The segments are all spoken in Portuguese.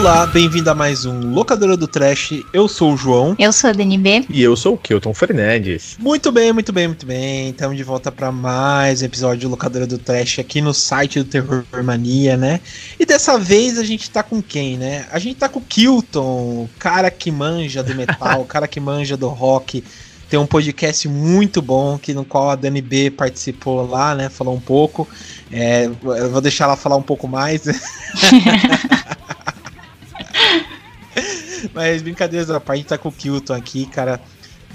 Olá, bem-vindo a mais um Locadora do Trash. Eu sou o João. Eu sou a DNB. E eu sou o Kilton Fernandes. Muito bem, muito bem, muito bem. Estamos de volta para mais um episódio de Locadora do Trash aqui no site do Terror Mania, né? E dessa vez a gente tá com quem, né? A gente tá com o Kilton, o cara que manja do metal, o cara que manja do rock. Tem um podcast muito bom que no qual a Dani B participou lá, né? Falou um pouco. É, eu vou deixar ela falar um pouco mais. Mas brincadeiras à parte, a gente tá com o Kilton aqui, cara.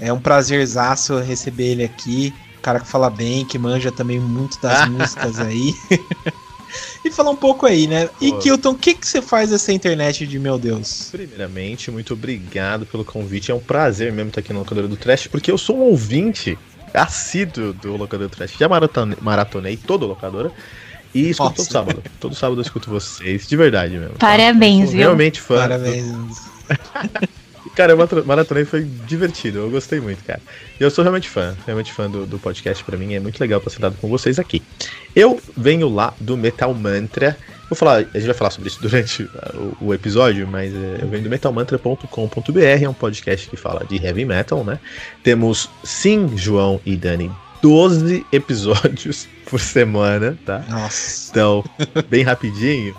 É um prazerzaço receber ele aqui. Cara que fala bem, que manja também muito das músicas aí. e falar um pouco aí, né? E Pô. Kilton, o que, que você faz nessa internet de meu Deus? Primeiramente, muito obrigado pelo convite. É um prazer mesmo estar aqui no Locadora do Trash, porque eu sou um ouvinte assíduo do Locadora do Trash. Já maratonei, maratonei toda a locadora. E escuto Nossa. todo sábado. Todo sábado eu escuto vocês, de verdade mesmo. Parabéns, viu? Realmente fã. Parabéns. cara, o maratonei foi divertido, eu gostei muito, cara. E eu sou realmente fã, realmente fã do, do podcast, para mim é muito legal estar sentado com vocês aqui. Eu venho lá do Metal Mantra, vou falar, a gente vai falar sobre isso durante o, o episódio, mas é, eu venho do metalmantra.com.br, é um podcast que fala de heavy metal, né? Temos, sim, João e Dani, 12 episódios por semana, tá? Nossa. Então, bem rapidinho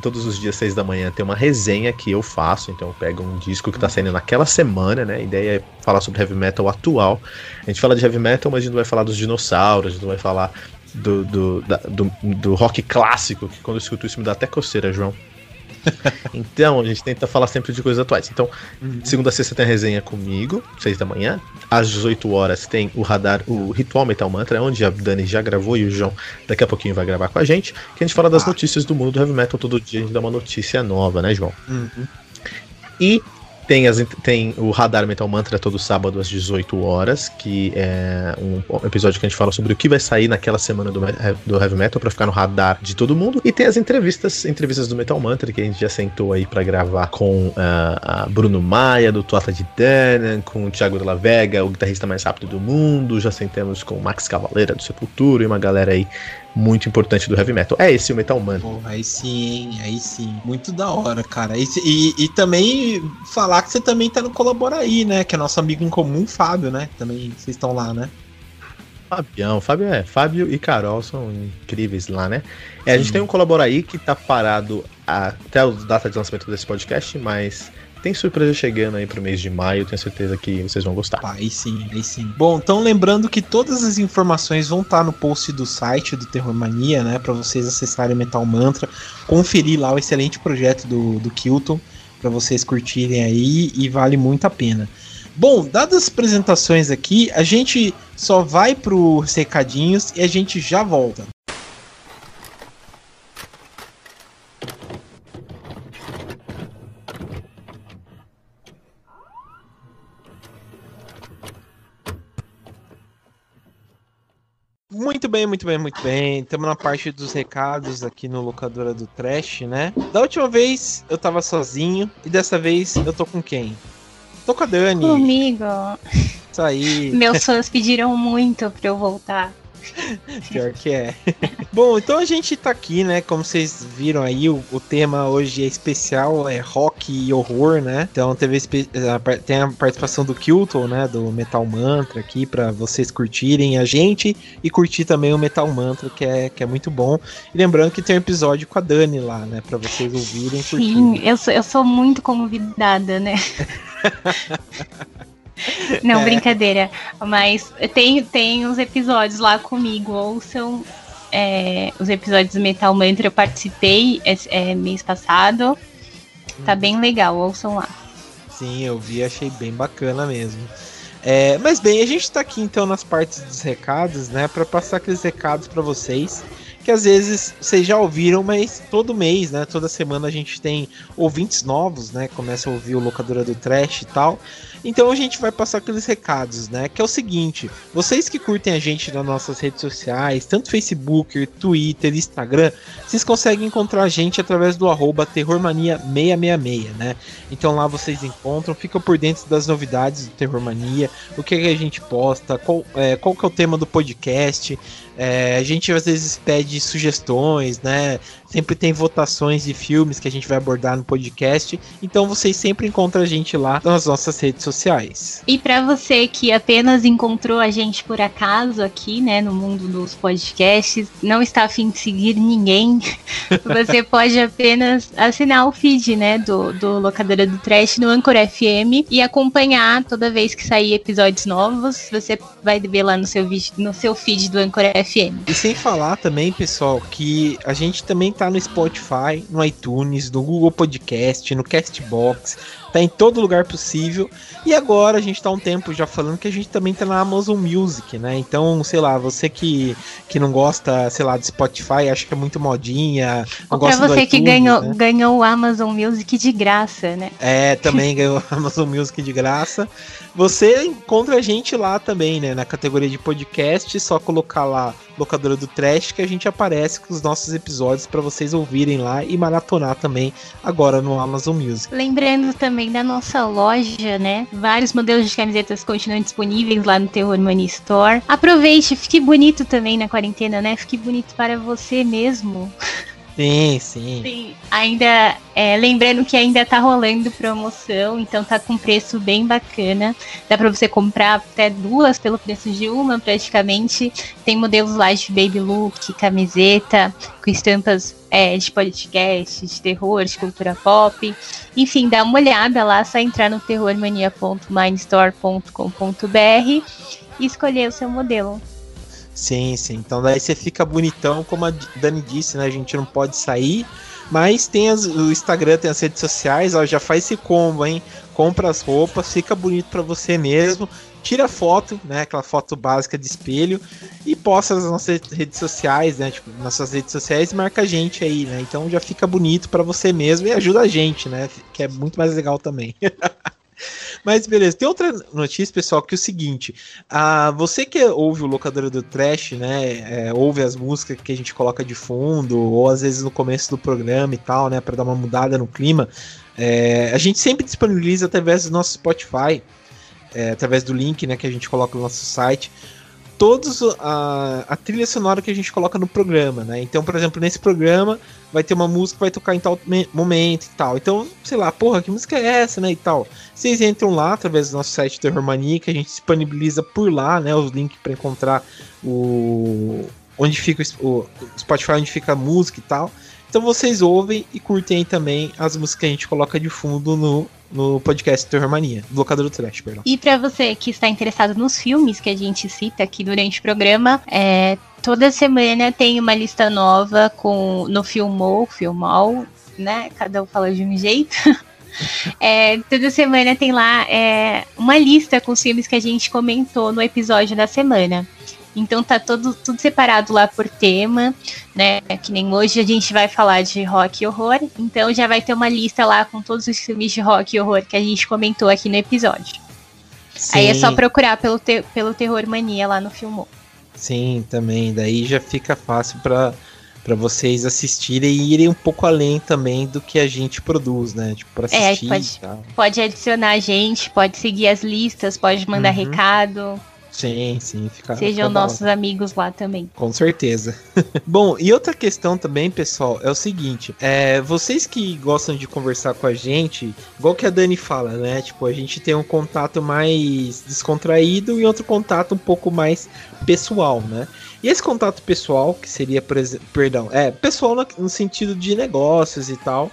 todos os dias, seis da manhã, tem uma resenha que eu faço. Então eu pego um disco que tá saindo naquela semana, né? A ideia é falar sobre heavy metal atual. A gente fala de heavy metal, mas a gente não vai falar dos dinossauros, a gente não vai falar do, do, da, do, do rock clássico, que quando eu escuto isso me dá até coceira, João. então, a gente tenta falar sempre de coisas atuais. Então, uhum. segunda a sexta tem a resenha comigo, seis da manhã. Às 18 horas tem o radar, o Ritual Metal Mantra, onde a Dani já gravou e o João daqui a pouquinho vai gravar com a gente. Que a gente fala das ah. notícias do mundo do heavy metal todo dia, a gente dá uma notícia nova, né, João? Uhum. E tem, as, tem o Radar Metal Mantra todo sábado às 18 horas, que é um episódio que a gente fala sobre o que vai sair naquela semana do, do Heavy Metal para ficar no radar de todo mundo. E tem as entrevistas, entrevistas do Metal Mantra, que a gente já sentou aí para gravar com uh, a Bruno Maia, do Tuata de Danan, com o Thiago de la Vega, o guitarrista mais rápido do mundo. Já sentamos com o Max Cavaleira do Sepultura e uma galera aí muito importante do heavy metal. É esse o Metal Man. aí sim, aí sim. Muito da hora, cara. E, e, e, também falar que você também tá no Colabora aí, né? Que é nosso amigo em comum, Fábio, né? Também vocês estão lá, né? Fabião, Fábio é. Fábio e Carol são incríveis lá, né? É, a gente tem um Colabora aí que tá parado até a data de lançamento desse podcast, mas tem surpresa chegando aí pro mês de maio, tenho certeza que vocês vão gostar. aí sim, aí sim. Bom, então lembrando que todas as informações vão estar no post do site do Terror Mania, né? Para vocês acessarem Metal Mantra, conferir lá o excelente projeto do, do Kilton, para vocês curtirem aí e vale muito a pena. Bom, dadas as apresentações aqui, a gente só vai pro recadinhos e a gente já volta. Muito bem, muito bem, muito bem. Estamos na parte dos recados aqui no Locadora do Trash, né? Da última vez eu tava sozinho e dessa vez eu tô com quem? Tô com a Dani. Comigo. Isso aí. Meus fãs pediram muito pra eu voltar. Pior que é. Bom, então a gente tá aqui, né? Como vocês viram aí, o, o tema hoje é especial, é rock e horror, né? Então teve a, tem a participação do Kilton, né? Do Metal Mantra aqui para vocês curtirem a gente e curtir também o Metal Mantra, que é, que é muito bom. E lembrando que tem um episódio com a Dani lá, né? Para vocês ouvirem. Sim, eu sou, eu sou muito convidada, né? Não, é. brincadeira. Mas tem, tem uns episódios lá comigo, ouçam é, os episódios do Metal Mantra. Eu participei é, é, mês passado. Tá bem legal, ouçam lá. Sim, eu vi, achei bem bacana mesmo. É, mas bem, a gente tá aqui então nas partes dos recados, né, para passar aqueles recados para vocês que às vezes vocês já ouviram, mas todo mês, né? Toda semana a gente tem ouvintes novos, né? Começa a ouvir o Locadora do Trash e tal. Então a gente vai passar aqueles recados, né? Que é o seguinte: vocês que curtem a gente nas nossas redes sociais, tanto Facebook, Twitter, Instagram, vocês conseguem encontrar a gente através do arroba Terrormania666, né? Então lá vocês encontram, ficam por dentro das novidades do Terrormania, o que, que a gente posta, qual, é, qual que é o tema do podcast. É, a gente às vezes pede sugestões, né? Sempre tem votações de filmes que a gente vai abordar no podcast. Então vocês sempre encontram a gente lá nas nossas redes sociais. E para você que apenas encontrou a gente por acaso aqui, né, no mundo dos podcasts, não está afim de seguir ninguém, você pode apenas assinar o feed, né, do, do Locadora do Trash no Anchor FM e acompanhar toda vez que sair episódios novos. Você vai ver lá no seu, no seu feed do Anchor FM. E sem falar também, pessoal, que a gente também tá no Spotify, no iTunes, no Google Podcast, no Castbox, tá em todo lugar possível. E agora a gente tá um tempo já falando que a gente também tá na Amazon Music, né? Então, sei lá, você que, que não gosta, sei lá, do Spotify, acha que é muito modinha, não Ou pra você iTunes, que ganhou, né? ganhou o Amazon Music de graça, né? É, também ganhou o Amazon Music de graça. Você encontra a gente lá também, né? Na categoria de podcast, só colocar lá locadora do Trash que a gente aparece com os nossos episódios para vocês ouvirem lá e maratonar também agora no Amazon Music. Lembrando também da nossa loja, né? Vários modelos de camisetas continuam disponíveis lá no Terror Money Store. Aproveite, fique bonito também na quarentena, né? Fique bonito para você mesmo. Sim, sim. sim. Ainda, é, lembrando que ainda tá rolando promoção, então tá com preço bem bacana. Dá para você comprar até duas pelo preço de uma, praticamente. Tem modelos lá de baby look, camiseta, com estampas é, de podcast, de terror, de cultura pop. Enfim, dá uma olhada lá, só entrar no terrormania.mindstore.com.br e escolher o seu modelo. Sim, sim. Então daí você fica bonitão, como a Dani disse, né? A gente não pode sair. Mas tem as, o Instagram, tem as redes sociais, ó, já faz esse combo, hein? Compra as roupas, fica bonito para você mesmo, tira foto, né? Aquela foto básica de espelho e posta nas nossas redes sociais, né? Tipo, nas suas redes sociais e marca a gente aí, né? Então já fica bonito para você mesmo e ajuda a gente, né? Que é muito mais legal também. Mas beleza, tem outra notícia, pessoal, que é o seguinte: a, você que ouve o locador do Trash, né? É, ouve as músicas que a gente coloca de fundo, ou às vezes no começo do programa e tal, né? Para dar uma mudada no clima. É, a gente sempre disponibiliza através do nosso Spotify, é, através do link né, que a gente coloca no nosso site todos a, a trilha sonora que a gente coloca no programa, né? Então, por exemplo, nesse programa vai ter uma música que vai tocar em tal momento e tal. Então, sei lá, porra, que música é essa, né? E tal. Vocês entram lá através do nosso site Terror Mania, que a gente disponibiliza por lá, né? Os links para encontrar o onde fica o Spotify, onde fica a música e tal. Então vocês ouvem e curtem também as músicas que a gente coloca de fundo no, no podcast Terror Mania, Locador do Trash, perdão. E para você que está interessado nos filmes que a gente cita aqui durante o programa, é, toda semana tem uma lista nova com no Filmou, Filmal, né? Cada um fala de um jeito. É, toda semana tem lá é, uma lista com os filmes que a gente comentou no episódio da semana. Então tá todo, tudo separado lá por tema, né? Que nem hoje a gente vai falar de rock e horror. Então já vai ter uma lista lá com todos os filmes de rock e horror que a gente comentou aqui no episódio. Sim. Aí é só procurar pelo, te, pelo Terror Mania lá no Filmou. Sim, também. Daí já fica fácil para para vocês assistirem e irem um pouco além também do que a gente produz, né? Tipo, pra é, assistir. É, pode, pode adicionar a gente, pode seguir as listas, pode mandar uhum. recado. Sim, sim. Fica, Sejam fica nossos amigos lá também. Com certeza. Bom, e outra questão também, pessoal, é o seguinte: é, vocês que gostam de conversar com a gente, igual que a Dani fala, né? Tipo, a gente tem um contato mais descontraído e outro contato um pouco mais pessoal, né? E esse contato pessoal, que seria, perdão, é pessoal no, no sentido de negócios e tal,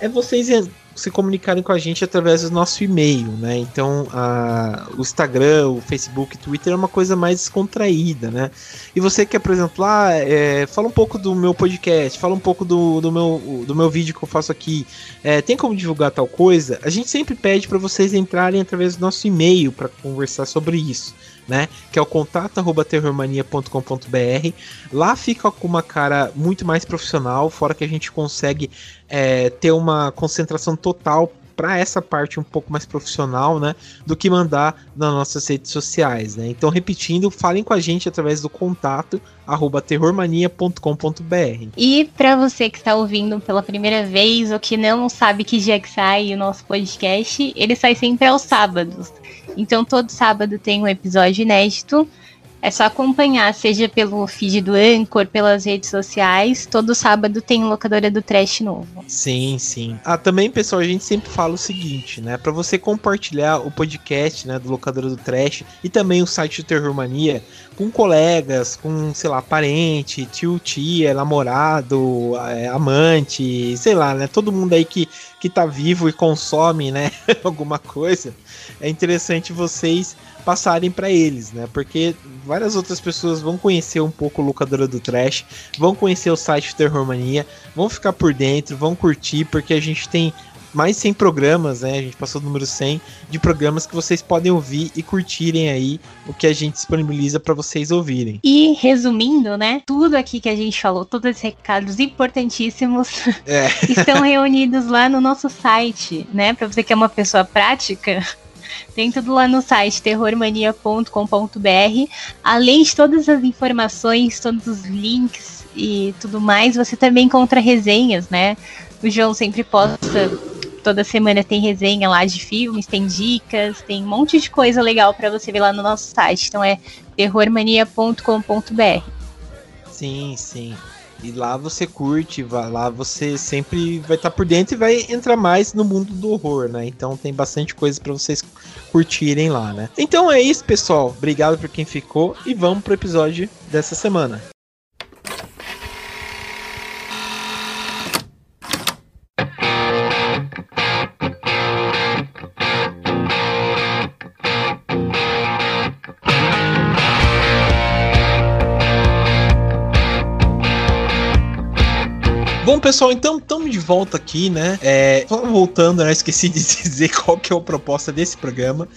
é vocês se comunicarem com a gente através do nosso e-mail, né? Então, a, o Instagram, o Facebook, o Twitter é uma coisa mais descontraída, né? E você quer, por exemplo, ah, é, fala um pouco do meu podcast, fala um pouco do, do, meu, do meu vídeo que eu faço aqui, é, tem como divulgar tal coisa? A gente sempre pede para vocês entrarem através do nosso e-mail para conversar sobre isso né? Que é o contato@terrormania.com.br. Lá fica com uma cara muito mais profissional, fora que a gente consegue é, ter uma concentração total para essa parte um pouco mais profissional, né, do que mandar nas nossas redes sociais, né? Então, repetindo, falem com a gente através do contato arroba terrormania.com.br. E para você que está ouvindo pela primeira vez ou que não sabe que dia que sai o nosso podcast, ele sai sempre aos sábados. Então todo sábado tem um episódio inédito. É só acompanhar, seja pelo feed do Anchor, pelas redes sociais. Todo sábado tem locadora do Trash novo. Sim, sim. Ah, também, pessoal, a gente sempre fala o seguinte, né? Para você compartilhar o podcast, né, do Locadora do Trash e também o site do Terror Mania com colegas, com, sei lá, parente, tio, tia, namorado, é, amante, sei lá, né? Todo mundo aí que, que tá vivo e consome, né, alguma coisa. É interessante vocês passarem para eles, né? Porque várias outras pessoas vão conhecer um pouco o locadora do Trash, vão conhecer o site Terror Mania, vão ficar por dentro, vão curtir, porque a gente tem mais 100 programas, né? A gente passou do número 100 de programas que vocês podem ouvir e curtirem aí o que a gente disponibiliza para vocês ouvirem. E resumindo, né? Tudo aqui que a gente falou, todos esses recados importantíssimos é. estão reunidos lá no nosso site, né? Para você que é uma pessoa prática, tem tudo lá no site terrormania.com.br. Além de todas as informações, todos os links e tudo mais, você também encontra resenhas, né? O João sempre posta toda semana tem resenha lá de filmes, tem dicas, tem um monte de coisa legal para você ver lá no nosso site. Então é terrormania.com.br. Sim, sim. E lá você curte, lá você sempre vai estar tá por dentro e vai entrar mais no mundo do horror, né? Então tem bastante coisa para vocês curtirem lá, né? Então é isso, pessoal. Obrigado por quem ficou e vamos pro episódio dessa semana. Bom, pessoal, então estamos de volta aqui, né? É, só voltando, né? Esqueci de dizer qual que é a proposta desse programa.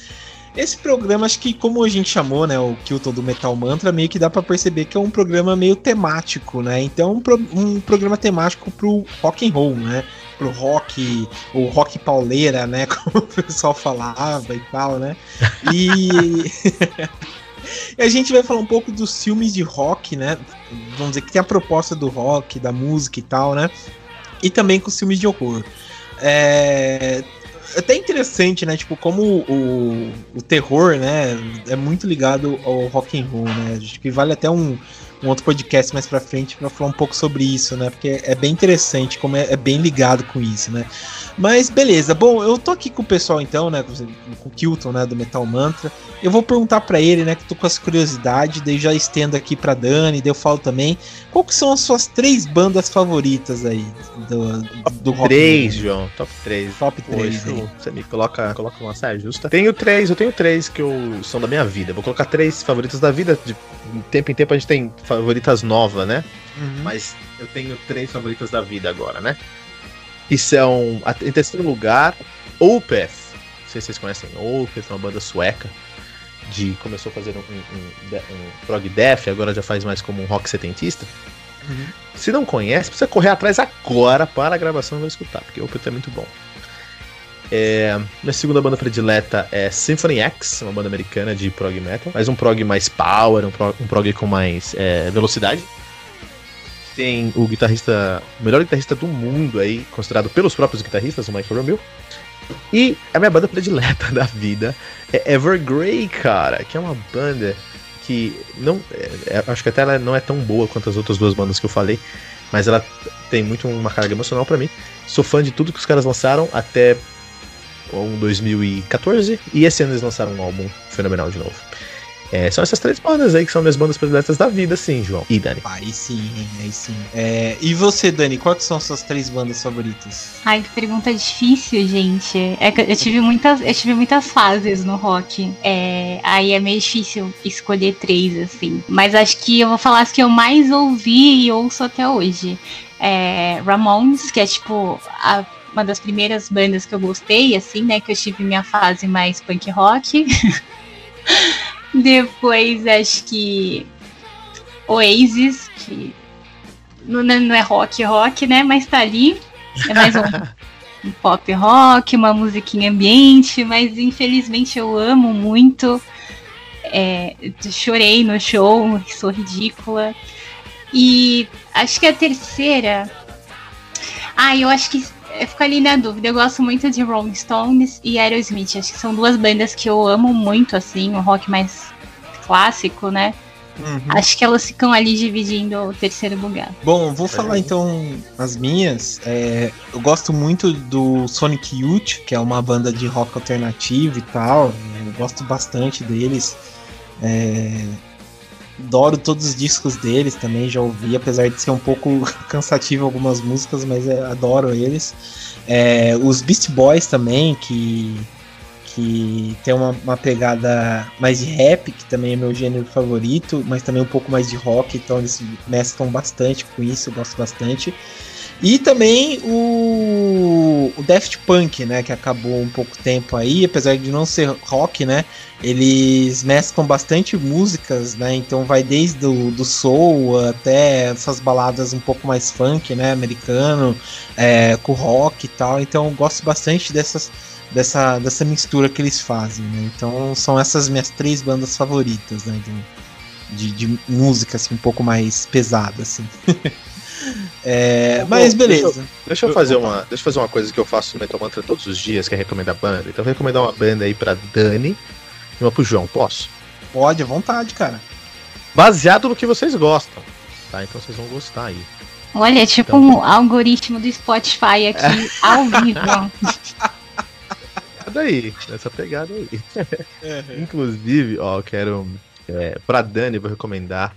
Esse programa, acho que como a gente chamou, né, o Kilton do Metal Mantra, meio que dá para perceber que é um programa meio temático, né? Então, um, pro, um programa temático pro rock and roll, né? Pro rock, o rock pauleira, né? Como o pessoal falava e tal, né? E E a gente vai falar um pouco dos filmes de rock, né? Vamos dizer que tem a proposta do rock, da música e tal, né? E também com os filmes de horror. É, é até interessante, né? Tipo, como o, o terror, né? É muito ligado ao rock and roll, né? Acho que vale até um, um outro podcast mais pra frente para falar um pouco sobre isso, né? Porque é bem interessante como é, é, bem ligado com isso, né? Mas beleza, bom, eu tô aqui com o pessoal então, né? Com o Kilton, né? Do Metal Mantra. Eu vou perguntar para ele, né? Que tô com as curiosidades, daí já estendo aqui pra Dani, daí eu falo também. Qual que são as suas três bandas favoritas aí do, do rock? Três, João. Top 3. Top 3. você me coloca, coloca uma saia justa. Tenho três, eu tenho três que eu, são da minha vida. Vou colocar três favoritas da vida. De tempo em tempo a gente tem favoritas novas, né? Uhum. Mas eu tenho três favoritas da vida agora, né? E são, em terceiro lugar, Opeth. Não sei se vocês conhecem Opeth, uma banda sueca. De, começou a fazer um, um, um prog death, agora já faz mais como um rock setentista. Uhum. Se não conhece, precisa correr atrás agora para a gravação e vai escutar, porque Opeth é muito bom. É, minha segunda banda predileta é Symphony X, uma banda americana de prog metal, mas um prog mais power, um prog, um prog com mais é, velocidade. Tem o guitarrista, o melhor guitarrista do mundo aí, considerado pelos próprios guitarristas, o Michael Romeo. E a minha banda predileta da vida é Evergrey, cara, que é uma banda que não, é, é, acho que até ela não é tão boa quanto as outras duas bandas que eu falei, mas ela tem muito uma carga emocional para mim. Sou fã de tudo que os caras lançaram, até um 2014, e esse ano eles lançaram um álbum fenomenal de novo. É, são essas três bandas aí que são minhas bandas prediletas da vida, sim, João. E Dani? Aí sim, aí sim. É, e você, Dani, quais são suas três bandas favoritas? Ai, que pergunta difícil, gente. É eu tive muitas, eu tive muitas fases no rock. É, aí é meio difícil escolher três, assim. Mas acho que eu vou falar as que eu mais ouvi e ouço até hoje. É, Ramones, que é tipo a uma das primeiras bandas que eu gostei, assim, né? Que eu tive minha fase mais punk rock. Depois acho que Oasis, que não, não é rock rock, né? Mas tá ali. É mais um, um pop rock, uma musiquinha ambiente, mas infelizmente eu amo muito. É, chorei no show, sou ridícula. E acho que a terceira. Ah, eu acho que eu fico ali na dúvida. Eu gosto muito de Rolling Stones e Aerosmith. Acho que são duas bandas que eu amo muito, assim, o rock mais clássico, né? Uhum. Acho que elas ficam ali dividindo o terceiro lugar. Bom, vou falar então as minhas. É, eu gosto muito do Sonic Youth, que é uma banda de rock alternativo e tal. Eu gosto bastante deles. É, adoro todos os discos deles também, já ouvi, apesar de ser um pouco cansativo algumas músicas, mas é, adoro eles. É, os Beast Boys também, que, que tem uma, uma, pegada mais de rap, que também é meu gênero favorito, mas também um pouco mais de rock, então eles mesclam bastante com isso, eu gosto bastante. E também o, o Daft Punk, né, que acabou um pouco tempo aí, apesar de não ser rock, né, eles mesclam bastante músicas, né, então vai desde o do soul até essas baladas um pouco mais funk, né, americano, é, com rock e tal, então eu gosto bastante dessas, dessa, dessa mistura que eles fazem, né, então são essas minhas três bandas favoritas, né, de, de, de música, assim, um pouco mais pesada, assim. É, mas beleza. Deixa eu, deixa eu, fazer uma, deixa eu fazer uma coisa que eu faço no Metal Mantra todos os dias, que é recomendar banda. Então eu vou recomendar uma banda aí pra Dani e uma pro João. Posso? Pode, à vontade, cara. Baseado no que vocês gostam. Tá? Então vocês vão gostar aí. Olha, é tipo então, um algoritmo do Spotify aqui ao vivo. daí, essa pegada aí. Uhum. Inclusive, ó, eu quero. É, pra Dani, vou recomendar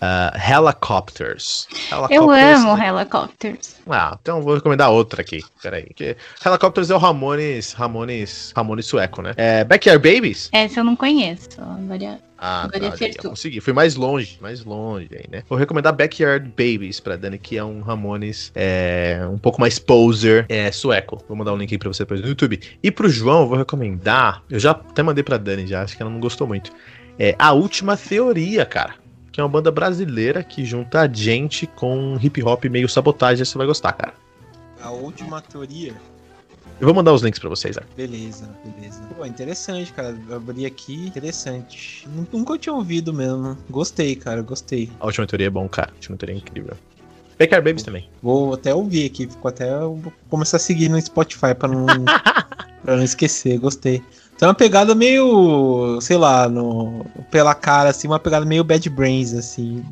Uh, Helicopters. Helicopters. Eu amo Helicopters. Ah, então vou recomendar outra aqui. Peraí. Que Helicopters é o Ramones, Ramones, Ramones sueco, né? É Backyard Babies? Essa eu não conheço. Agora, ah, agora tá, acertou. consegui. Fui mais longe, mais longe aí, né? Vou recomendar Backyard Babies pra Dani, que é um Ramones é, um pouco mais poser é, sueco. Vou mandar um link aí pra você depois no YouTube. E pro João, eu vou recomendar. Eu já até mandei pra Dani já, acho que ela não gostou muito. É A Última Teoria, cara que é uma banda brasileira que junta gente com hip hop meio sabotagem. Você vai gostar, cara. A última teoria. Eu vou mandar os links para vocês. Né? Beleza, beleza. Pô, interessante, cara. Eu abri aqui, interessante. Nunca tinha ouvido mesmo. Gostei, cara, gostei. A última teoria é bom, cara. A última teoria é incrível. Backyard Babies também. Vou até ouvir aqui, ficou até começar a seguir no Spotify para não para não esquecer. Gostei. Tem uma pegada meio, sei lá, no, pela cara, assim, uma pegada meio Bad Brains, assim,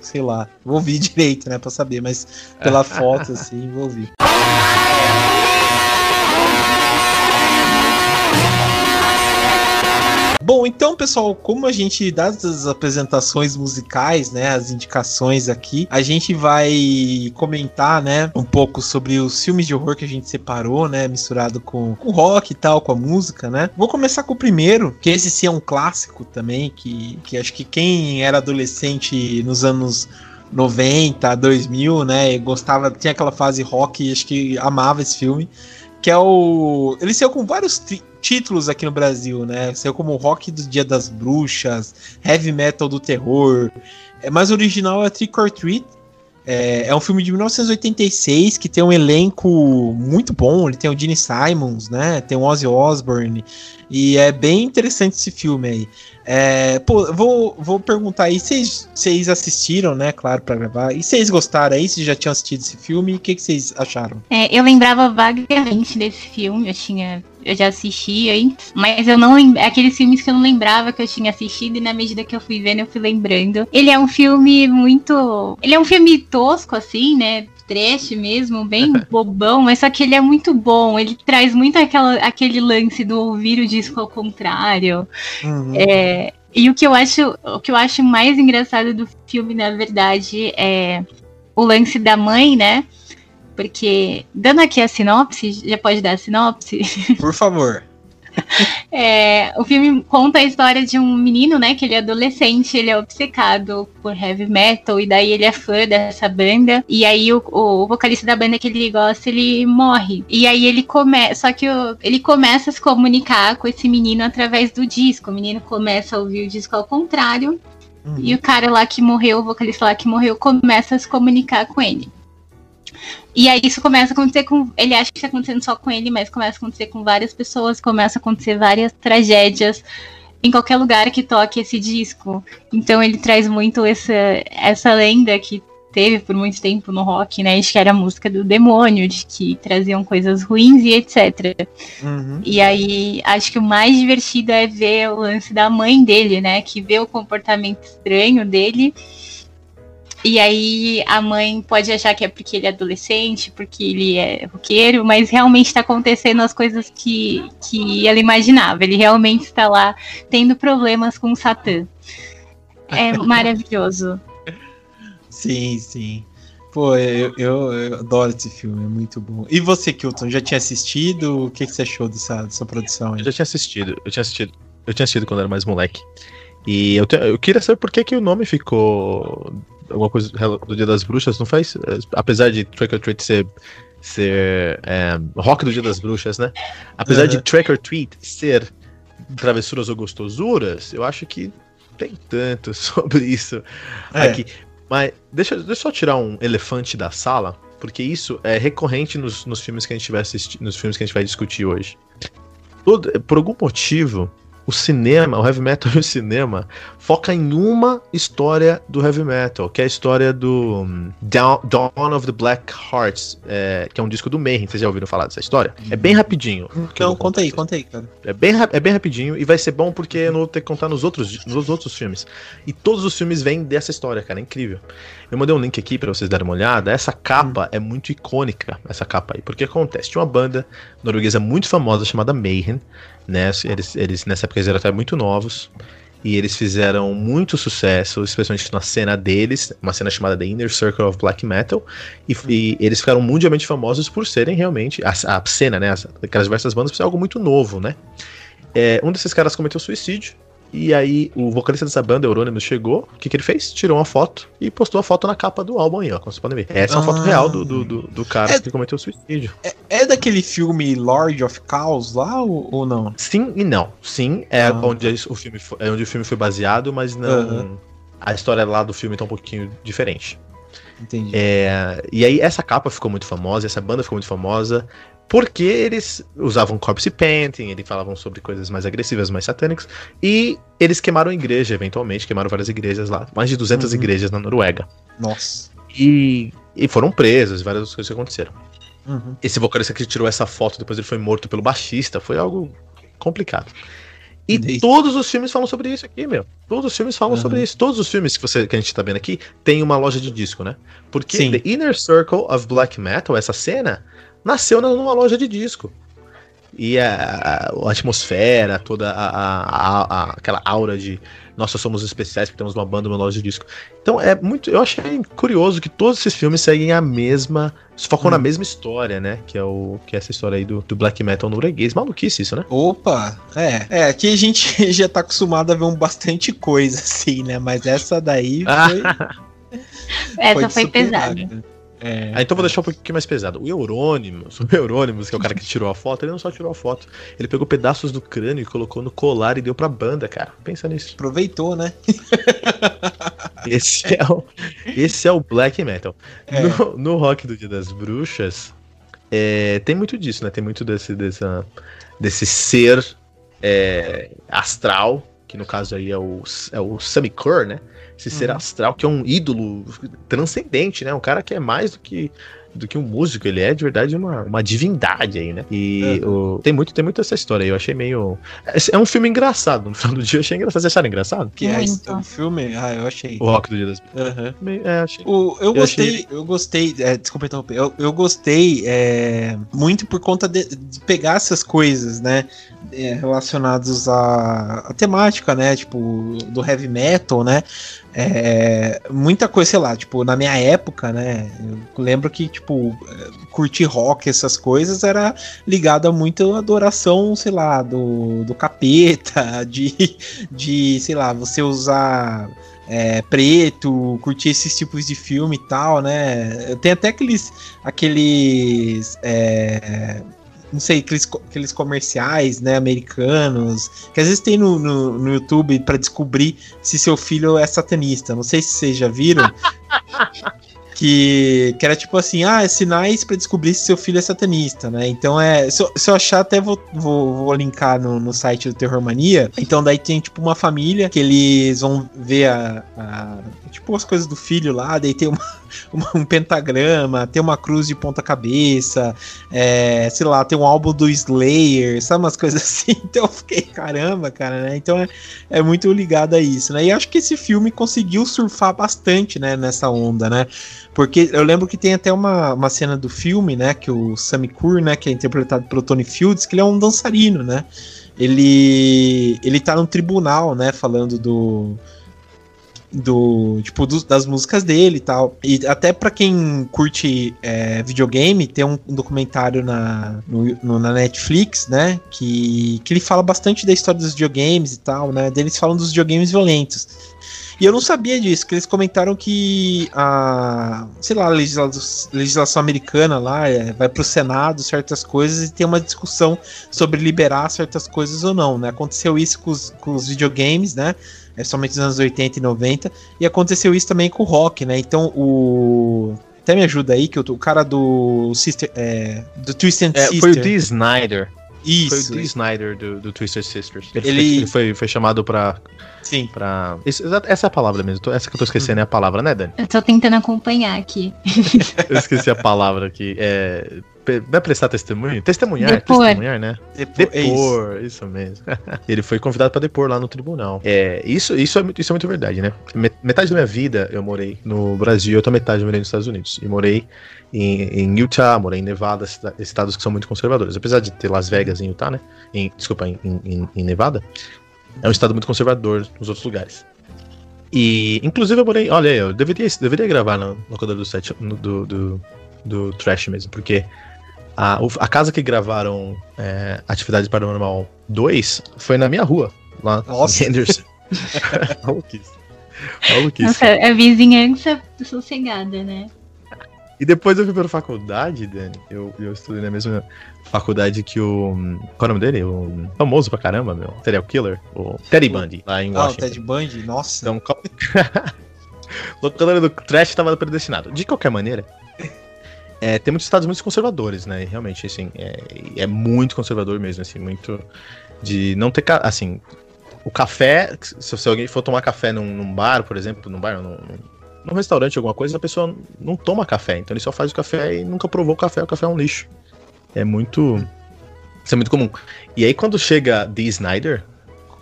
sei lá. Vou ouvir direito, né, pra saber, mas pela foto, assim, vou ouvir. Bom, então, pessoal, como a gente dá as apresentações musicais, né, as indicações aqui, a gente vai comentar, né, um pouco sobre os filmes de horror que a gente separou, né, misturado com, rock e tal, com a música, né. Vou começar com o primeiro, que esse sim é um clássico também, que, que acho que quem era adolescente nos anos 90, 2000, né, gostava, tinha aquela fase rock acho que amava esse filme, que é o... Ele saiu com vários títulos aqui no Brasil, né? Saiu como Rock do Dia das Bruxas, Heavy Metal do Terror. É, mas o original é Trick or Treat. É, é, um filme de 1986 que tem um elenco muito bom. Ele tem o Gene Simons, né? Tem o Ozzy Osbourne. E é bem interessante esse filme aí. É, pô, vou, vou perguntar aí, vocês assistiram, né? Claro, para gravar. E vocês gostaram aí? Vocês já tinham assistido esse filme? O que vocês acharam? É, eu lembrava vagamente desse filme. Eu tinha. Eu já assisti aí, mas eu não lembro. É aqueles filmes que eu não lembrava que eu tinha assistido, e na medida que eu fui vendo, eu fui lembrando. Ele é um filme muito. Ele é um filme tosco, assim, né? Trash mesmo, bem bobão, mas só que ele é muito bom. Ele traz muito aquela, aquele lance do ouvir o disco ao contrário. Uhum. É, e o que eu acho, o que eu acho mais engraçado do filme, na verdade, é o lance da mãe, né? Porque, dando aqui a sinopse, já pode dar a sinopse? Por favor. É, o filme conta a história de um menino, né? Que ele é adolescente, ele é obcecado por heavy metal, e daí ele é fã dessa banda. E aí o, o vocalista da banda que ele gosta, ele morre. E aí ele começa. Só que o, ele começa a se comunicar com esse menino através do disco. O menino começa a ouvir o disco ao contrário. Uhum. E o cara lá que morreu, o vocalista lá que morreu, começa a se comunicar com ele. E aí isso começa a acontecer com. Ele acha que está acontecendo só com ele, mas começa a acontecer com várias pessoas, começa a acontecer várias tragédias em qualquer lugar que toque esse disco. Então ele traz muito essa, essa lenda que teve por muito tempo no rock, né? De que era música do demônio, de que traziam coisas ruins e etc. Uhum. E aí, acho que o mais divertido é ver o lance da mãe dele, né? Que vê o comportamento estranho dele e aí a mãe pode achar que é porque ele é adolescente, porque ele é roqueiro, mas realmente está acontecendo as coisas que, que ela imaginava. Ele realmente está lá tendo problemas com o Satã. É maravilhoso. Sim, sim. Pô, eu, eu, eu, adoro esse filme, é muito bom. E você, Kilton, já tinha assistido? O que, que você achou dessa, dessa produção? Aí? Eu já tinha assistido, eu tinha assistido. Eu tinha assistido quando era mais moleque. E eu, te, eu queria saber por que, que o nome ficou alguma coisa do Dia das Bruxas, não faz? Apesar de Trick or Treat ser, ser é, rock do Dia das Bruxas, né? Apesar uhum. de Trick or Treat ser travessuras ou gostosuras, eu acho que tem tanto sobre isso é. aqui. Mas deixa, deixa eu só tirar um elefante da sala, porque isso é recorrente nos, nos filmes que a gente vai assistir, nos filmes que a gente vai discutir hoje. Todo, por algum motivo, o cinema, o heavy metal e o cinema foca em uma história do heavy metal, que é a história do um, Dawn, Dawn, of the Black Hearts, é, que é um disco do Mayhem. Vocês já ouviram falar dessa história? É bem rapidinho. Então, conta aí, conta aí, cara. É bem, é bem rapidinho e vai ser bom porque eu não vou ter que contar nos outros, nos outros filmes. E todos os filmes vêm dessa história, cara. É incrível. Eu mandei um link aqui para vocês darem uma olhada. Essa capa hum. é muito icônica, essa capa aí. Porque acontece? Tinha uma banda norueguesa muito famosa chamada Mayhem, né? Eles, eles nessa época eles eram até muito novos. E eles fizeram muito sucesso, especialmente na cena deles, uma cena chamada The Inner Circle of Black Metal. E, hum. e eles ficaram mundialmente famosos por serem realmente. A, a cena, né? As, aquelas diversas bandas, por ser algo muito novo, né? É, um desses caras cometeu suicídio e aí o vocalista dessa banda, Euronymous, chegou. O que, que ele fez? Tirou uma foto e postou a foto na capa do álbum aí, ó. Como vocês podem ver. Essa é uma foto ah. real do, do, do, do cara é, que cometeu o suicídio. É, é, daquele filme Lord of Chaos lá ou, ou não? Sim e não. Sim, é, ah. onde o filme foi, é onde o filme foi baseado, mas não. Uhum. A história lá do filme tá um pouquinho diferente. Entendi. É, e aí essa capa ficou muito famosa, essa banda ficou muito famosa. Porque eles usavam corpse painting, eles falavam sobre coisas mais agressivas, mais satânicas, e eles queimaram a igreja, eventualmente, queimaram várias igrejas lá, mais de 200 uhum. igrejas na Noruega. Nossa. E, e foram presos, várias coisas aconteceram. Uhum. Esse vocalista que tirou essa foto, depois ele foi morto pelo baixista, foi algo complicado. E todos os filmes falam sobre isso aqui, meu. Todos os filmes falam uhum. sobre isso. Todos os filmes que, você, que a gente tá vendo aqui tem uma loja de disco, né? Porque Sim. The Inner Circle of Black Metal, essa cena, nasceu numa loja de disco. E a, a, a atmosfera, toda a, a, aquela aura de nós somos especiais porque temos uma banda, uma loja de disco. Então é muito. Eu achei curioso que todos esses filmes seguem a mesma. Focam hum. na mesma história, né? Que é, o, que é essa história aí do, do black metal norueguês. Maluquice isso, né? Opa! É, é, aqui a gente já tá acostumado a ver um bastante coisa, assim, né? Mas essa daí foi. essa foi, foi pesada. É, ah, então vou deixar um pouquinho mais pesado. O Eurônimos, o Eurônimos, que é o cara que tirou a foto, ele não só tirou a foto, ele pegou pedaços do crânio e colocou no colar e deu pra banda, cara. Pensa nisso. Aproveitou, né? esse, é o, esse é o black metal. É. No, no rock do Dia das Bruxas, é, tem muito disso, né? Tem muito desse, dessa, desse ser é, astral, que no caso aí é o, é o Samikor, né? Esse ser uhum. astral, que é um ídolo transcendente, né? Um cara que é mais do que do que um músico, ele é de verdade uma, uma divindade aí, né? E uhum. o, tem muito tem muito essa história aí, eu achei meio é um filme engraçado, no final do dia eu achei engraçado, vocês acharam engraçado? Que é o filme? Ah, eu achei. O Rock do Dia das uhum. é, achei. O, eu, eu gostei, achei... eu gostei, é, desculpa interromper, eu, eu gostei é, muito por conta de, de, pegar essas coisas, né? É, relacionados à, à temática, né? Tipo, do heavy metal, né? É, muita coisa, sei lá, tipo, na minha época, né? Eu lembro que, tipo, curtir rock, essas coisas, era ligado a muita adoração, sei lá, do, do capeta, de, de, sei lá, você usar é, preto, curtir esses tipos de filme e tal, né? Tem até aqueles. aqueles é, não sei, aqueles, aqueles comerciais, né, americanos, que às vezes tem no, no, no YouTube para descobrir se seu filho é satanista. Não sei se vocês já viram. que, que era tipo assim, ah, é sinais para descobrir se seu filho é satanista, né? Então é. Se eu, se eu achar, até vou, vou, vou linkar no, no site do Terror Mania. Então daí tem tipo uma família que eles vão ver a, a tipo as coisas do filho lá, daí tem uma, um pentagrama, tem uma cruz de ponta cabeça, é, sei lá, tem um álbum do Slayer, sabe umas coisas assim, então eu fiquei, caramba, cara, né, então é, é muito ligado a isso, né, e acho que esse filme conseguiu surfar bastante, né, nessa onda, né, porque eu lembro que tem até uma, uma cena do filme, né, que o Sammy Kur, né, que é interpretado pelo Tony Fields, que ele é um dançarino, né, ele ele tá no tribunal, né, falando do do tipo do, das músicas dele e tal. E até para quem curte é, videogame, tem um, documentário na, no, no, na Netflix, né? Que, que ele fala bastante da história dos videogames e tal, né? Deles falam dos videogames violentos. E eu não sabia disso, que eles comentaram que a, sei lá, a legislação, legislação americana lá é, vai pro Senado certas coisas e tem uma discussão sobre liberar certas coisas ou não, né? Aconteceu isso com os, com os videogames, né? É somente nos anos 80 e 90, e aconteceu isso também com o rock, né? Então o até me ajuda aí, que o, o cara do Sister, é, do Twisted é, Sister. Foi o Dee Snyder. Isso. Foi o Dee Snyder do, do Twisted Sisters. Ele, Ele- Foi, ele foi, foi chamado pra. Sim. pra... Isso- essa é a palavra mesmo. tô- Essa que eu tô esquecendo é a palavra, né, Dani? Eu tô tentando acompanhar aqui. Eu esqueci a palavra aqui. É. Vai prestar testemunho? Testemunhar? Depor. Testemunhar, né? Depois, é isso. Depor, isso. mesmo. ele foi convidado pra depor lá no tribunal. É, isso, isso, é, muito- isso é muito verdade, né? Me- Metade da minha vida eu morei no Brasil e outra metade eu morei nos Estados Unidos. E morei em, em Utah, morei em Nevada, estados que são muito conservadores. Apesar de ter Las Vegas em Utah, né? Em, desculpa, em, em, em Nevada. É um estado muito conservador nos outros lugares. E, inclusive, eu morei. Olha aí, eu deveria, deveria gravar no locador do set no- do, do, do Trash mesmo, porque a, a casa que gravaram é, Atividade Paranormal 2 foi na minha rua, lá Nossa. em Henderson. Maluquice. Maluquice. Nossa, a vizinhança sossegada, né? E depois eu fui pra faculdade, Dani. Eu, eu estudei na mesma faculdade que o. Qual é o nome dele? O famoso pra caramba, meu. Serial Killer. O Teddy Bundy, lá em Ah, o Washington. Ted Bundy, nossa. Então, qual... locadora do trash estava predestinado. De qualquer maneira, é, tem muitos estados muito conservadores, né? E Realmente, assim, é, é muito conservador mesmo, assim, muito de não ter, assim, o café, se, se alguém for tomar café num, num bar, por exemplo, num bar, num, num- num restaurante, alguma coisa, a pessoa não toma café, então ele só faz o café e nunca provou o café, o café é um lixo. É muito, isso é muito comum. E aí quando chega Dee Snyder,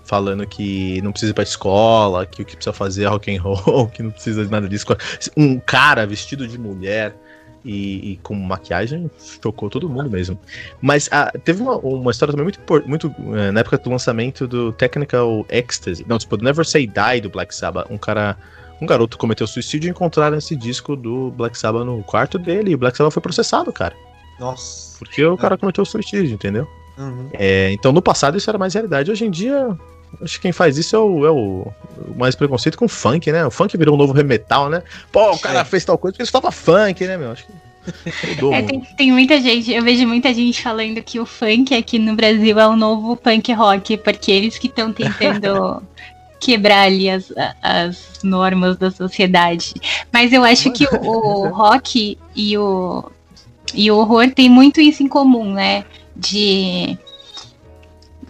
falando que não precisa ir pra escola, que o que precisa fazer é rock and roll, que não precisa de nada disso. Um cara vestido de mulher e, e com maquiagem chocou todo mundo mesmo. Mas ah, teve uma, uma história também muito muito eh, na época do lançamento do Technical Ecstasy, não, tipo, do Never Say Die do Black Sabbath, um cara um garoto cometeu suicídio e encontraram esse disco do Black Sabbath no quarto dele e o Black Sabbath foi processado, cara. Nossa. Porque o cara cometeu suicídio, entendeu? Uhum. É, então, no passado isso era mais realidade. Hoje em dia, acho que quem faz isso é o, é o, o mais preconceito com funk, né? O funk virou um novo remetal, né? Pô, o cara É. fez tal coisa porque isso tava funk, né, meu? Acho que. É, tem, tem muita gente, eu vejo muita gente falando que o funk aqui no Brasil é o novo punk rock, porque eles que estão tentando quebrar ali as, as normas da sociedade. Mas eu acho que o, o rock e o, e o horror tem muito isso em comum, né? De,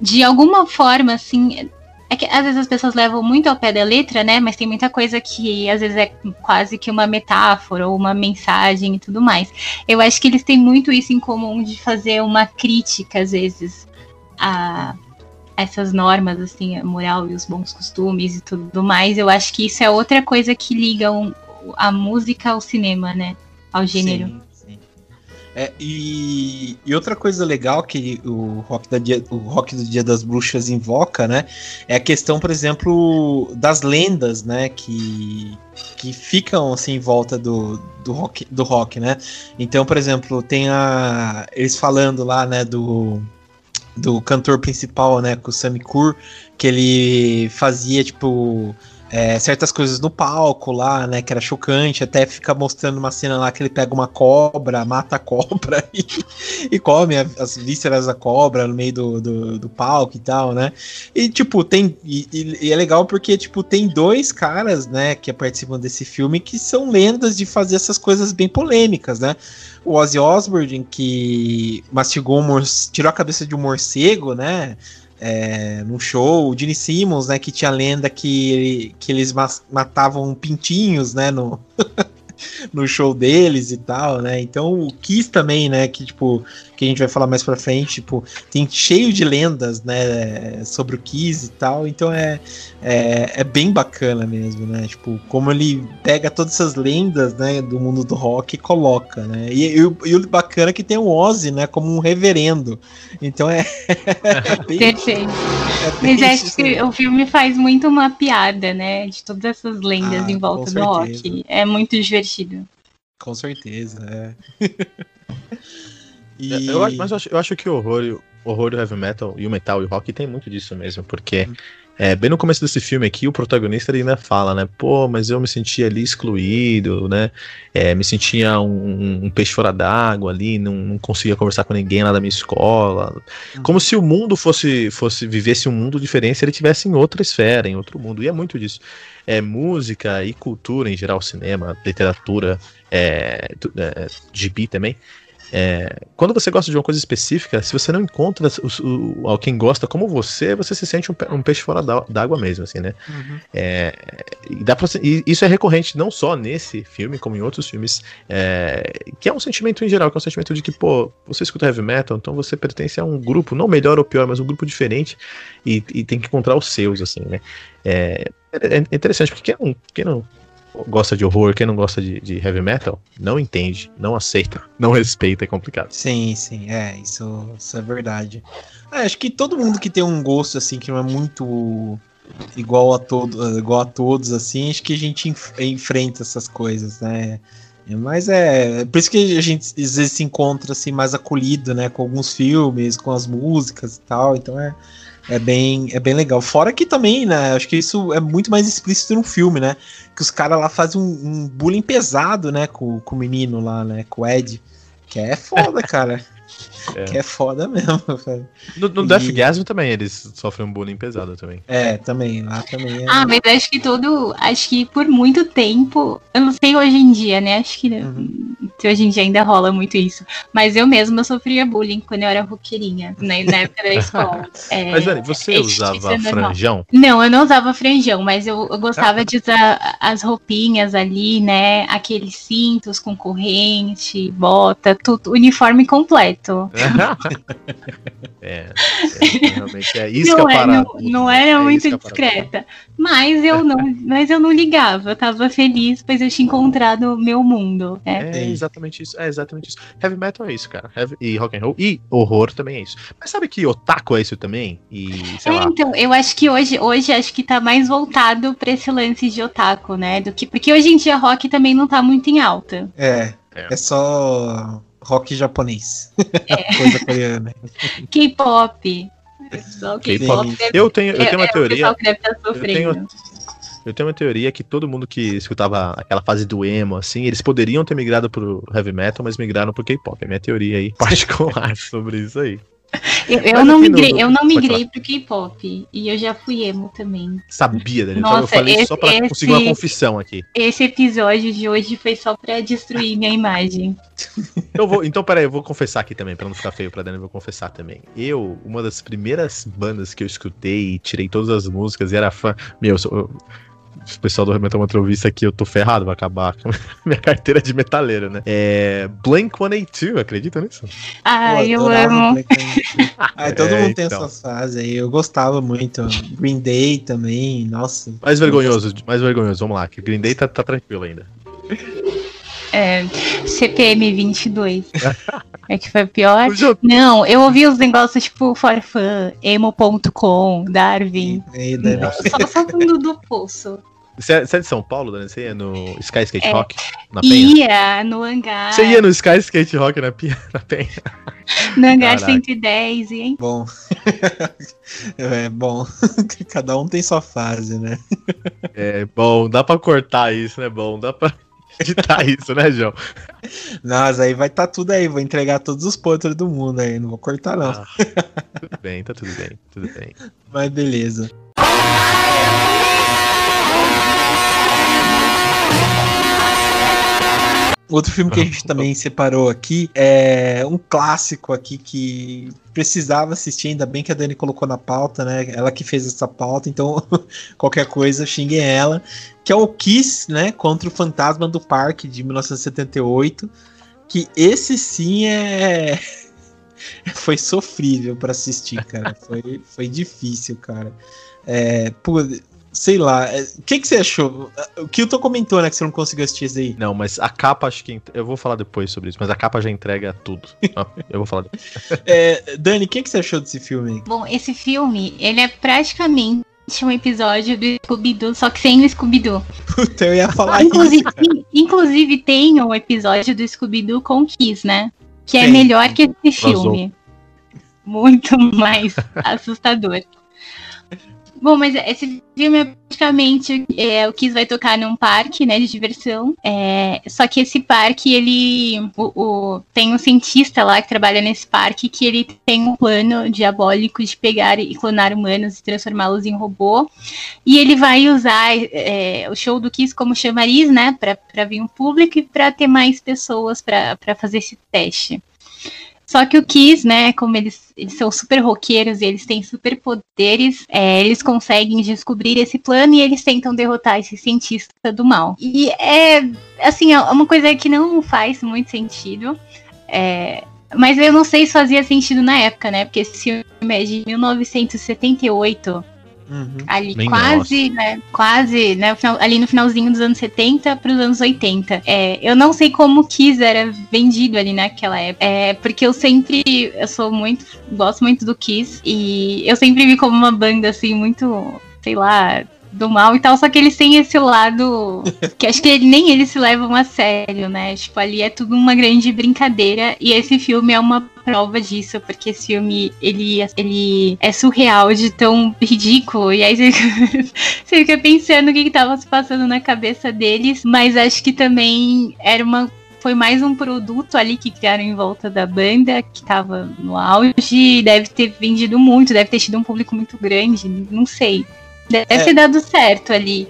de alguma forma, assim. É que às vezes as pessoas levam muito ao pé da letra, né? Mas tem muita coisa que às vezes é quase que uma metáfora ou uma mensagem e tudo mais. Eu acho que eles têm muito isso em comum de fazer uma crítica, às vezes, a essas normas, assim, a moral e os bons costumes e tudo mais. Eu acho que isso é outra coisa que liga um- a música ao cinema, né? Ao gênero. Sim. É, e, e outra coisa legal que o rock, da dia, o rock do Dia das Bruxas invoca, né? É a questão, por exemplo, das lendas, né? Que, que ficam assim em volta do, do, rock, do rock, né? Então, por exemplo, tem a. Eles falando lá, né, do. Do cantor principal, né, com o Sammy Kur, que ele fazia, tipo, é, certas coisas no palco lá, né, que era chocante, até fica mostrando uma cena lá que ele pega uma cobra, mata a cobra e, e come as vísceras da cobra no meio do, do, do palco e tal, né? E, tipo, tem. E, e- e é legal porque, tipo, tem dois caras, né, que participam desse filme que são lendas de fazer essas coisas bem polêmicas, né? O Ozzy Osbourne, que mastigou um mor- tirou a cabeça de um morcego, né? É, num show, o Gene Simmons, né, que tinha lenda que, que eles matavam pintinhos, né, no, no show deles e tal, né? Então o Kiss também, né? Que tipo, que a gente vai falar mais pra frente, tipo, tem cheio de lendas, né? Sobre o Kiss e tal. Então é, é, é bem bacana mesmo, né? Tipo, como ele pega todas essas lendas, né? Do mundo do rock e coloca, né? E, e, e o bacana é que tem o Ozzy, né? Como um reverendo. Então é. é bem, Perfeito. É Mas acho que o filme faz muito uma piada, né? De todas essas lendas ah, em volta do rock. É muito divertido. Com certeza, é. e... eu, mas eu acho, eu acho que o horror, o horror, o heavy metal e o metal e o rock tem muito disso mesmo, porque uhum. É, bem no começo desse filme aqui, o protagonista ainda fala, né? Pô, mas eu me sentia ali excluído, né? É, me sentia um, um, peixe fora d'água ali, não, não, conseguia conversar com ninguém lá da minha escola. Uhum. Como se o mundo fosse, fosse vivesse um mundo diferente se ele tivesse em outra esfera, em outro mundo. E é muito disso. É música e cultura em geral, cinema, literatura, é, é, gibi também. É, quando você gosta de uma coisa específica, se você não encontra o, o, quem gosta como você, você se sente um, um peixe fora d'água mesmo, assim, né? Uhum. É, e, pra, e isso é recorrente não só nesse filme, como em outros filmes, é, que é um sentimento em geral, que é um sentimento de que, pô, você escuta heavy metal, então você pertence a um grupo, não melhor ou pior, mas um grupo diferente, e, e tem que encontrar os seus, assim, né? É, é, é interessante, porque quem não, quem não gosta de horror, quem não gosta de, de, heavy metal, não entende, não aceita, não respeita, é complicado. Sim, sim, é, isso, isso é verdade. É, acho que todo mundo que tem um gosto assim que não é muito igual a todo, igual a todos assim, acho que a gente enf enfrenta essas coisas, né? Mas é, é por isso que a gente às vezes se encontra assim mais acolhido, né, com alguns filmes, com as músicas e tal. Então é é bem, é bem legal. Fora que também, né? Acho que isso é muito mais explícito no filme, né? Que os caras lá fazem um, um, bullying pesado, né? Com, com o menino lá, né? Com o Ed. Que é foda, cara. É. Que é foda mesmo, velho. No, no e... Deathgasm também eles sofrem um bullying pesado também. É, também, lá também. É... Ah, mas acho que todo. Acho que por muito tempo. Eu não sei hoje em dia, né? Acho que uhum. hoje em dia ainda rola muito isso. Mas eu mesma sofria bullying quando eu era roqueirinha, né, na época da escola. É, mas, Dani, você usava franjão? Não, eu não usava franjão, mas eu, eu gostava ah. de usar as roupinhas ali, né? Aqueles cintos com corrente, bota, tudo, uniforme completo. é, é, realmente é isso não, que é, não, não era é muito discreta. Mas eu não, mas eu não ligava, eu tava feliz, pois eu tinha encontrado o meu mundo. É. é exatamente isso, é exatamente isso. Heavy metal é isso, cara. Heavy, e rock and roll e horror também é isso. Mas sabe que otaku é isso também? E, é, lá. então, eu acho que hoje, hoje acho que tá mais voltado pra esse lance de otaku, né? Do que, porque hoje em dia rock também não tá muito em alta. É. É, é só rock japonês. É. Coisa coreana. K-pop. K-pop. Eu tenho, eu tenho uma é, teoria. Eu tenho, eu tenho uma teoria que todo mundo que escutava aquela fase do emo, assim, eles poderiam ter migrado pro heavy metal, mas migraram pro K-pop. É minha teoria aí particular sobre isso aí. Eu, eu não migrei, no, eu não migrei pro K-pop. E eu já fui emo também. Sabia, Daniel. Nossa, eu falei esse, só pra esse, conseguir uma confissão aqui. Esse episódio de hoje foi só pra destruir minha imagem. Eu vou, então, peraí, eu vou confessar aqui também, pra não ficar feio pra Daniel, eu vou confessar também. Eu, uma das primeiras bandas que eu escutei e tirei todas as músicas e era fã. Meu, eu, o pessoal do Metal Entrevista aqui, eu tô ferrado, vai acabar com minha carteira de metaleiro, né? É Blank 182, acredita nisso? Ah, Pô, eu amo. ah, todo é, mundo tem então. essa fase aí, eu gostava muito. Green Day também, nossa. Mais vergonhoso, mais vergonhoso, vamos lá, que Green Day tá, tá tranquilo ainda. É, CPM 22. é que foi pior? Não, eu ouvi os negócios tipo Forfan, emo.com, Darwin. E, e, só, só do poço. Você é, você é de São Paulo, Dani? Você ia no Sky Skate é, Rock? Na Penha? Ia, no hangar. Você ia no Sky Skate Rock na, na Penha? No hangar Caraca. 110, hein? Bom. é bom. Cada um tem sua fase, né? É bom, dá pra cortar isso, né? Bom, dá pra editar isso, né, João? Nossa, aí vai estar tá tudo aí, vou entregar todos os pontos do mundo aí, não vou cortar não. Ah, tudo bem, tá tudo bem, tudo bem. Mas beleza. Outro filme que a gente também separou aqui é um clássico aqui que precisava assistir, ainda bem que a Dani colocou na pauta, né? Ela que fez essa pauta, então qualquer coisa xinguem ela. Que é o Kiss, né? Contra o Fantasma do Parque de 1978. Que esse sim é. foi sofrível para assistir, cara. Foi, foi difícil, cara. É, por, sei lá. É, o que, que você achou? O que eu tô comentou, né? Que você não conseguiu assistir isso aí. Não, mas a capa acho que. Eu vou falar depois sobre isso, mas a capa já entrega tudo. ah, eu vou falar depois. é, Dani, o que, que você achou desse filme? Bom, esse filme, ele é praticamente um episódio do Scooby-Doo, só que sem o Scooby-Doo. Puta, eu ia falar inclusive, isso. Inclusive, tem um episódio do Scooby-Doo com Kiss, né? Que é melhor que esse filme. Muito mais assustador. Bom, mas esse filme é praticamente é, o Kiss vai tocar num parque, né, de diversão. É, só que esse parque, ele. O, o, tem um cientista lá que trabalha nesse parque que ele tem um plano diabólico de pegar e clonar humanos e transformá-los em robô. E ele vai usar é, o show do Kiss como chamariz, né, para vir um público e para ter mais pessoas para fazer esse teste. Só que o Kiss, né, como eles, eles são super roqueiros e eles têm super poderes, é, eles conseguem descobrir esse plano e eles tentam derrotar esse cientista do mal. E é, assim, é uma coisa que não faz muito sentido. É, mas eu não sei se fazia sentido na época, né? Porque esse filme é de 1978. Uhum. Ali Bem quase, nossa. né? Quase, né? Ali no finalzinho dos anos 70 para os anos 80. É, eu não sei como Kiss era vendido ali naquela época. É, porque eu sempre. Eu sou muito. Gosto muito do Kiss. E eu sempre vi como uma banda assim, muito. Sei lá, do mal e tal, só que eles têm esse lado que acho que ele, nem eles se levam a sério, né? Tipo, ali é tudo uma grande brincadeira e esse filme é uma prova disso, porque esse filme ele, ele é surreal de tão ridículo. E aí você, você fica pensando o que, estava se passando na cabeça deles, mas acho que também era uma foi mais um produto ali que criaram em volta da banda, que estava no auge, deve ter vendido muito, deve ter tido um público muito grande, não sei. Deve é. ter dado certo ali.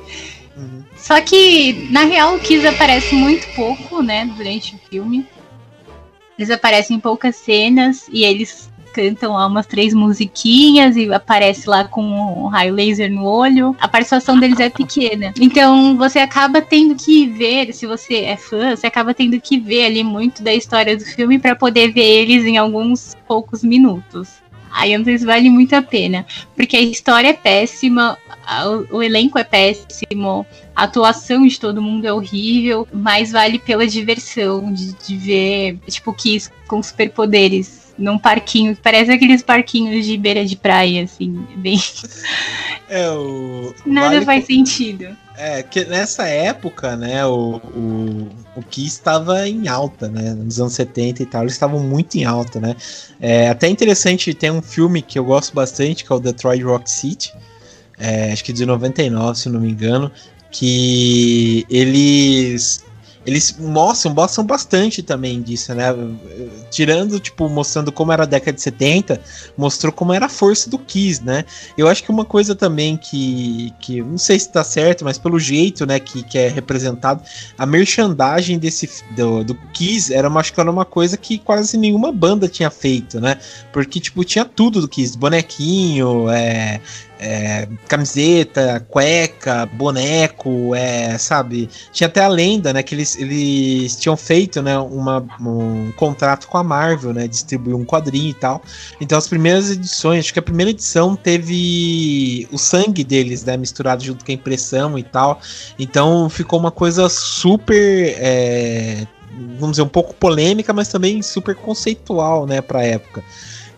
Uhum. Só que, na real, o Kiss aparece muito pouco, né, durante o filme. Eles aparecem em poucas cenas e eles cantam lá umas três musiquinhas e aparece lá com um raio laser no olho. A participação deles é pequena. Então você acaba tendo que ver, se você é fã, você acaba tendo que ver ali muito da história do filme para poder ver eles em alguns poucos minutos. Aí eu não sei se vale muito a pena. Porque a história é péssima, o, o elenco é péssimo, a atuação de todo mundo é horrível, mas vale pela diversão de, de ver, tipo, Kiss com superpoderes num parquinho, parece aqueles parquinhos de beira de praia, assim, bem. É, o. Nada vale faz sentido. É, que nessa época, né, o, o, o Kiss estava em alta, né, nos anos 70 e tal, eles estavam muito em alta, né. É até interessante, tem um filme que eu gosto bastante, que é o Detroit Rock City, é, acho que de 99, se não me engano, que eles eles mostram, mostram bastante também disso, né? Tirando, tipo, mostrando como era a década de 70, mostrou como era a força do Kiss, né? Eu acho que uma coisa também que, que não sei se tá certo, mas pelo jeito, né, que, que é representado, a merchandising desse, do, do Kiss era, acho que era uma coisa que quase nenhuma banda tinha feito, né? Porque, tipo, tinha tudo do Kiss, bonequinho, é, é, camiseta, cueca, boneco, é, sabe? Tinha até a lenda, né? Que eles, eles tinham feito, né? Uma, um contrato com a Marvel, né? Distribuir um quadrinho e tal. Então as primeiras edições, acho que a primeira edição teve o sangue deles, né? Misturado junto com a impressão e tal. Então ficou uma coisa super. É, vamos dizer, um pouco polêmica, mas também super conceitual, né, pra época.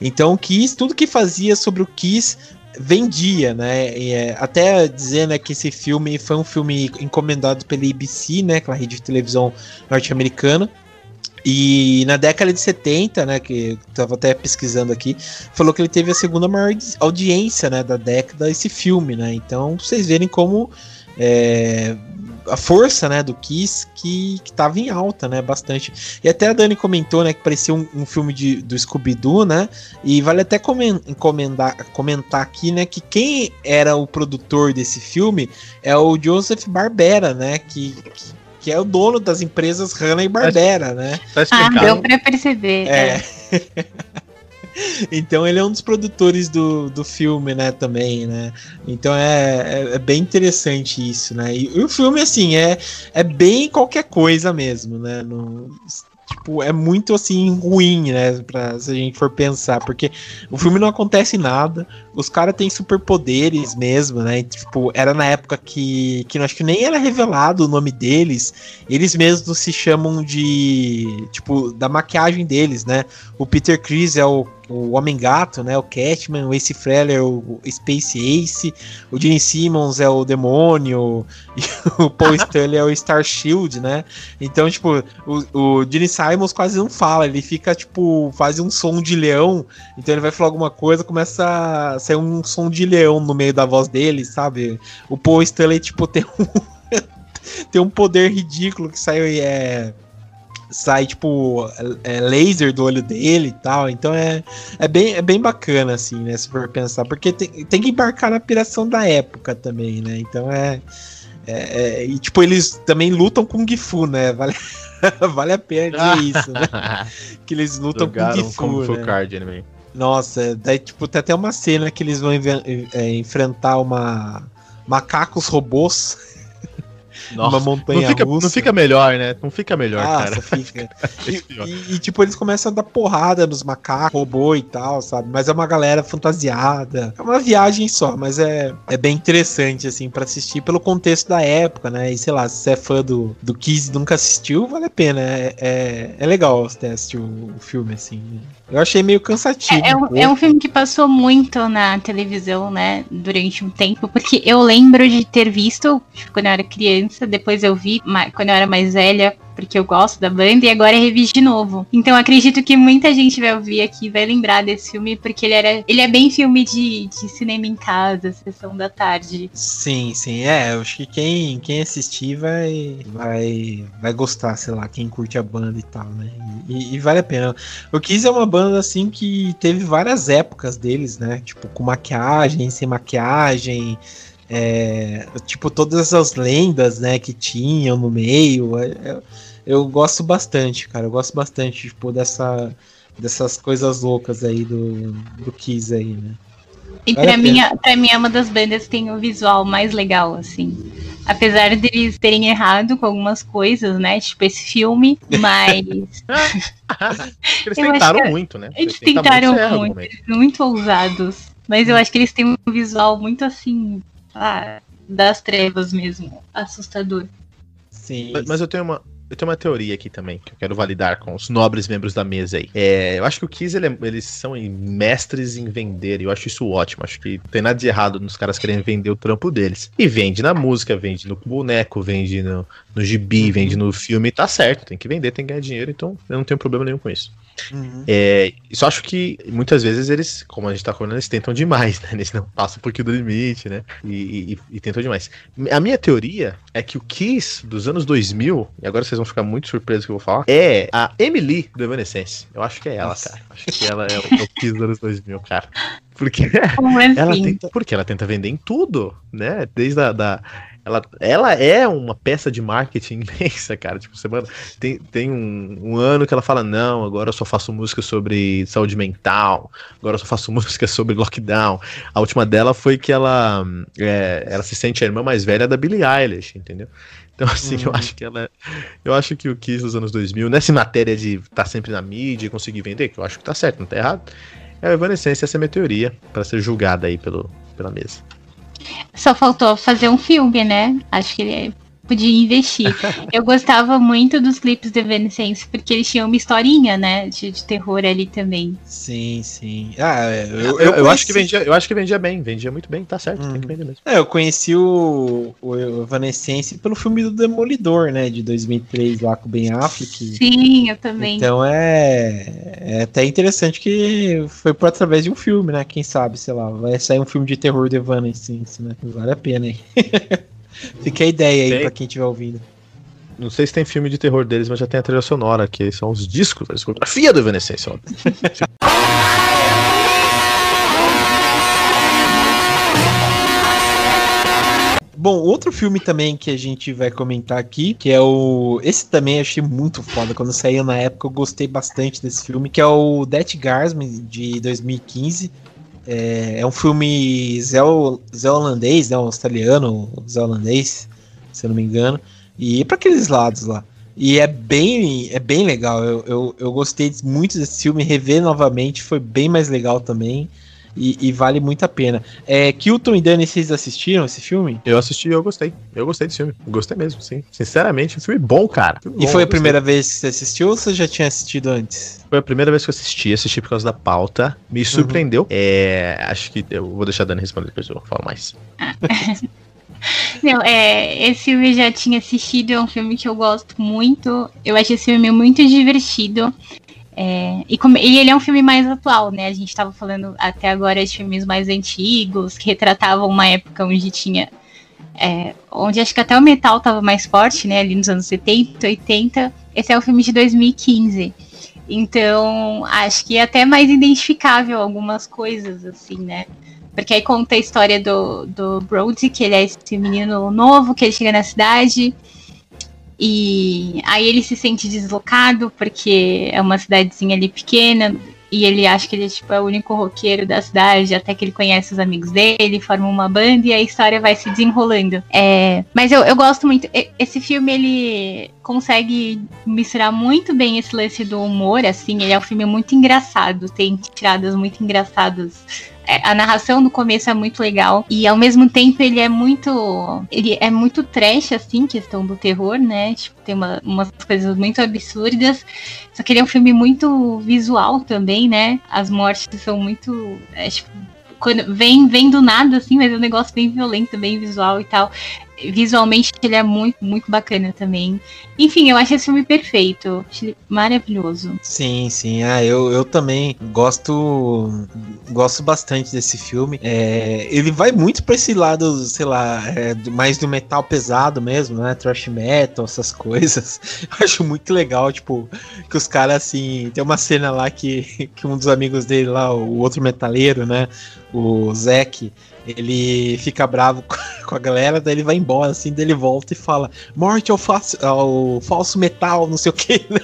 Então, o Kiss, tudo que fazia sobre o Kiss vendia, né? É, até dizendo né, que esse filme foi um filme encomendado pela ABC, né? Aquela rede de televisão norte-americana. E na década de 70, né, que tava até pesquisando aqui, falou que ele teve a segunda maior audiência, né, da década esse filme, né? Então, vocês verem como é, a força, né, do Kiss que, que tava em alta, né, bastante. E até a Dani comentou, né, que parecia um, um filme de, do Scooby-Doo, né, e vale até comentar, comentar aqui, né, que quem era o produtor desse filme é o Joseph Barbera, né, que, que que é o dono das empresas Hanna e Barbera, né? Tá ah, deu pra perceber. É. é. então ele é um dos produtores do, do filme, né, também, né? Então é, é, é, bem interessante isso, né? E, e, o filme, assim, é, é bem qualquer coisa mesmo, né? No, tipo, é muito assim ruim, né? Pra, se a gente for pensar, porque o filme não acontece nada, os caras têm superpoderes mesmo, né? Tipo, era na época que, que acho que nem era revelado o nome deles, eles mesmos se chamam de. Tipo, da maquiagem deles, né? O Peter Chris é o o Homem-Gato, né? O Catman, o Ace Frehley, o Space Ace, o Gene Simmons é o Demônio, e o Paul Stanley é o Star Shield, né? Então, tipo, o, o Gene Simmons quase não fala, ele fica, tipo, faz um som de leão, então ele vai falar alguma coisa, começa a sair um som de leão no meio da voz dele, sabe? O Paul Stanley, tipo, tem um... tem um poder ridículo que sai é sai, tipo, é, laser do olho dele e tal. Então é, é, bem, é bem bacana, assim, né? Se for pensar. Porque tem, tem que embarcar na piração da época também, né? Então é. é, é e, tipo, eles também lutam com Gifu, né? Vale, vale a pena dizer isso, né? Que eles lutam Jogaram com Gifu. Kung Fu né? Card anime. Nossa, daí, tipo, tem até uma cena que eles vão é, enfrentar uma macacos robôs nossa, uma montanha não fica, russa. Não fica melhor, né? Não fica melhor, Nossa, cara. Fica. e, e, e, tipo, eles começam a dar porrada nos macacos, robô e tal, sabe? Mas é uma galera fantasiada. É uma viagem só, mas é, é bem interessante, assim, para assistir pelo contexto da época, né? E sei lá, se você é fã do, do Kiss e nunca assistiu, vale a pena. É, é, é legal você assistir o, o filme, assim. Eu achei meio cansativo. É, é, um, é um filme que passou muito na televisão, né? Durante um tempo, porque eu lembro de ter visto, tipo, quando eu era criança criança, depois eu vi quando eu era mais velha, porque eu gosto da banda, e agora é revi de novo. Então acredito que muita gente vai ouvir aqui vai lembrar desse filme, porque ele era. Ele é bem filme de, de cinema em casa, sessão da tarde. Sim, sim. É, eu acho que quem, quem assistir vai, vai, vai gostar, sei lá, quem curte a banda e tal, né? E, e vale a pena. O Kiss é uma banda assim que teve várias épocas deles, né? Tipo, com maquiagem, sem maquiagem. É, tipo, todas as lendas, né, que tinham no meio. É, é, eu gosto bastante, cara. Eu gosto bastante, tipo, dessa, dessas coisas loucas aí do, do Kiss aí, né? E pra mim, pra mim é uma das bandas que tem o visual mais legal, assim. Apesar deles terem errado com algumas coisas, né? Tipo esse filme, mas. eles tentaram muito, né? Eles tentaram muito, muito, muito ousados. Mas eu acho que eles têm um visual muito assim, ah, das trevas mesmo. Assustador. Sim. Mas, mas eu tenho uma, eu tenho uma teoria aqui também, que eu quero validar com os nobres membros da mesa aí. É, eu acho que o Kiss, ele, é, eles são mestres em vender, e eu acho isso ótimo. Acho que não tem nada de errado nos caras querendo vender o trampo deles. E vende na música, vende no boneco, vende no, no gibi, uhum. vende no filme, tá certo. Tem que vender, tem que ganhar dinheiro, então eu não tenho problema nenhum com isso. Uhum. É, só acho que muitas vezes eles, como a gente tá falando, eles tentam demais, né? Eles não passam um pouquinho do limite, né? E, e, e, tentam demais. A minha teoria é que o Kiss dos anos 2000, e agora vocês vão ficar muito surpresos que eu vou falar, é a Emily do Evanescence. Eu acho que é ela, Nossa. cara. Acho que ela é o, é o Kiss dos anos 2000, cara. Porque ela assim? tenta, porque ela tenta vender em tudo, né? Desde a da ela, ela é uma peça de marketing imensa, cara. Tipo, semana tem, tem um, um, ano que ela fala: não, agora eu só faço música sobre saúde mental, agora eu só faço música sobre lockdown. A última dela foi que ela, é, ela se sente a irmã mais velha da Billie Eilish, entendeu? Então, assim, eu uhum. acho que ela. Eu acho que o Kiss dos anos 2000, nessa matéria de estar tá sempre na mídia e conseguir vender, que eu acho que tá certo, não tá errado, é a Evanescence, essa é a minha teoria, para ser julgada aí pelo, pela mesa. Só faltou fazer um filme, né? Acho que ele podia investir. Eu gostava muito dos clipes do Evanescence, porque eles tinham uma historinha, né, de, de terror ali também. Sim, sim. Ah, é, eu, eu, eu, eu acho que vendia, eu acho que vendia bem, vendia muito bem, tá certo, tem que vender mesmo. É, eu conheci o, o Evanescence pelo filme do Demolidor, né, de 2003, lá com o Ben Affleck. Sim, eu também. Então é, é até interessante que foi por através de um filme, né, quem sabe, sei lá, vai sair um filme de terror do Evanescence, né, vale a pena, hein. Fica a ideia aí tem... pra quem estiver ouvindo. Não sei se tem filme de terror deles, mas já tem a trilha sonora, que são os discos, a discografia do Evanescence, Bom, outro filme também que a gente vai comentar aqui, que é o. Esse também achei muito foda. Quando saiu na época, eu gostei bastante desse filme, que é o Death Garsman de 2015. É, é um filme zeo, zeolandês, né? Australiano, zeolandês, se eu não me engano. E para aqueles lados lá. E é bem, é bem legal. Eu, eu, eu gostei muito desse filme. Rever novamente foi bem mais legal também. E, e, vale muito a pena. É, Kilton e Dani, vocês assistiram esse filme? Eu assisti e eu gostei. Eu gostei desse filme. Gostei mesmo, sim. Sinceramente, um filme bom, cara. Filme e bom, foi a primeira vez que você assistiu ou você já tinha assistido antes? Foi a primeira vez que eu assisti, assisti por causa da pauta. Me uhum. surpreendeu. Uhum. É, acho que eu vou deixar a Dani responder depois eu falo mais. Não, é, esse filme eu já tinha assistido, é um filme que eu gosto muito. Eu acho esse filme muito divertido. É, e, como, e, ele é um filme mais atual, né? A gente estava falando até agora de filmes mais antigos, que retratavam uma época onde tinha. É, onde acho que até o metal estava mais forte, né? Ali nos anos 70, 80. Esse é o filme de 2015. Então, acho que é até mais identificável algumas coisas, assim, né? Porque aí conta a história do, do Brody, que ele é esse menino novo, que ele chega na cidade. E aí ele se sente deslocado, porque é uma cidadezinha ali pequena. E ele acha que ele tipo, é o único roqueiro da cidade, até que ele conhece os amigos dele, forma uma banda e a história vai se desenrolando. É, mas eu, eu gosto muito. Esse filme, ele consegue misturar muito bem esse lance do humor, assim. Ele é um filme muito engraçado, tem tiradas muito engraçadas é, a narração no começo é muito legal e ao mesmo tempo ele é muito ele é muito trash assim questão do terror né? Tipo tem uma, umas coisas muito absurdas. Só que ele é um filme muito visual também né? As mortes são muito é, tipo, quando vem, vem do nada, assim, mas é um negócio bem violento, bem visual e tal visualmente ele é muito, muito bacana também. Enfim, eu acho esse filme perfeito. Maravilhoso. Sim, sim. Ah, eu, eu também gosto gosto bastante desse filme. É, ele vai muito pra esse lado, sei lá, é, mais do metal pesado mesmo, né? Thrash metal, essas coisas. Eu acho muito legal, tipo, que os caras, assim, tem uma cena lá que, que um dos amigos dele lá, o outro metaleiro, né? O Zack, ele fica bravo com a galera, daí ele vai embora, assim, daí ele volta e fala: Morte ao, falso, ao falso metal, não sei o que, né?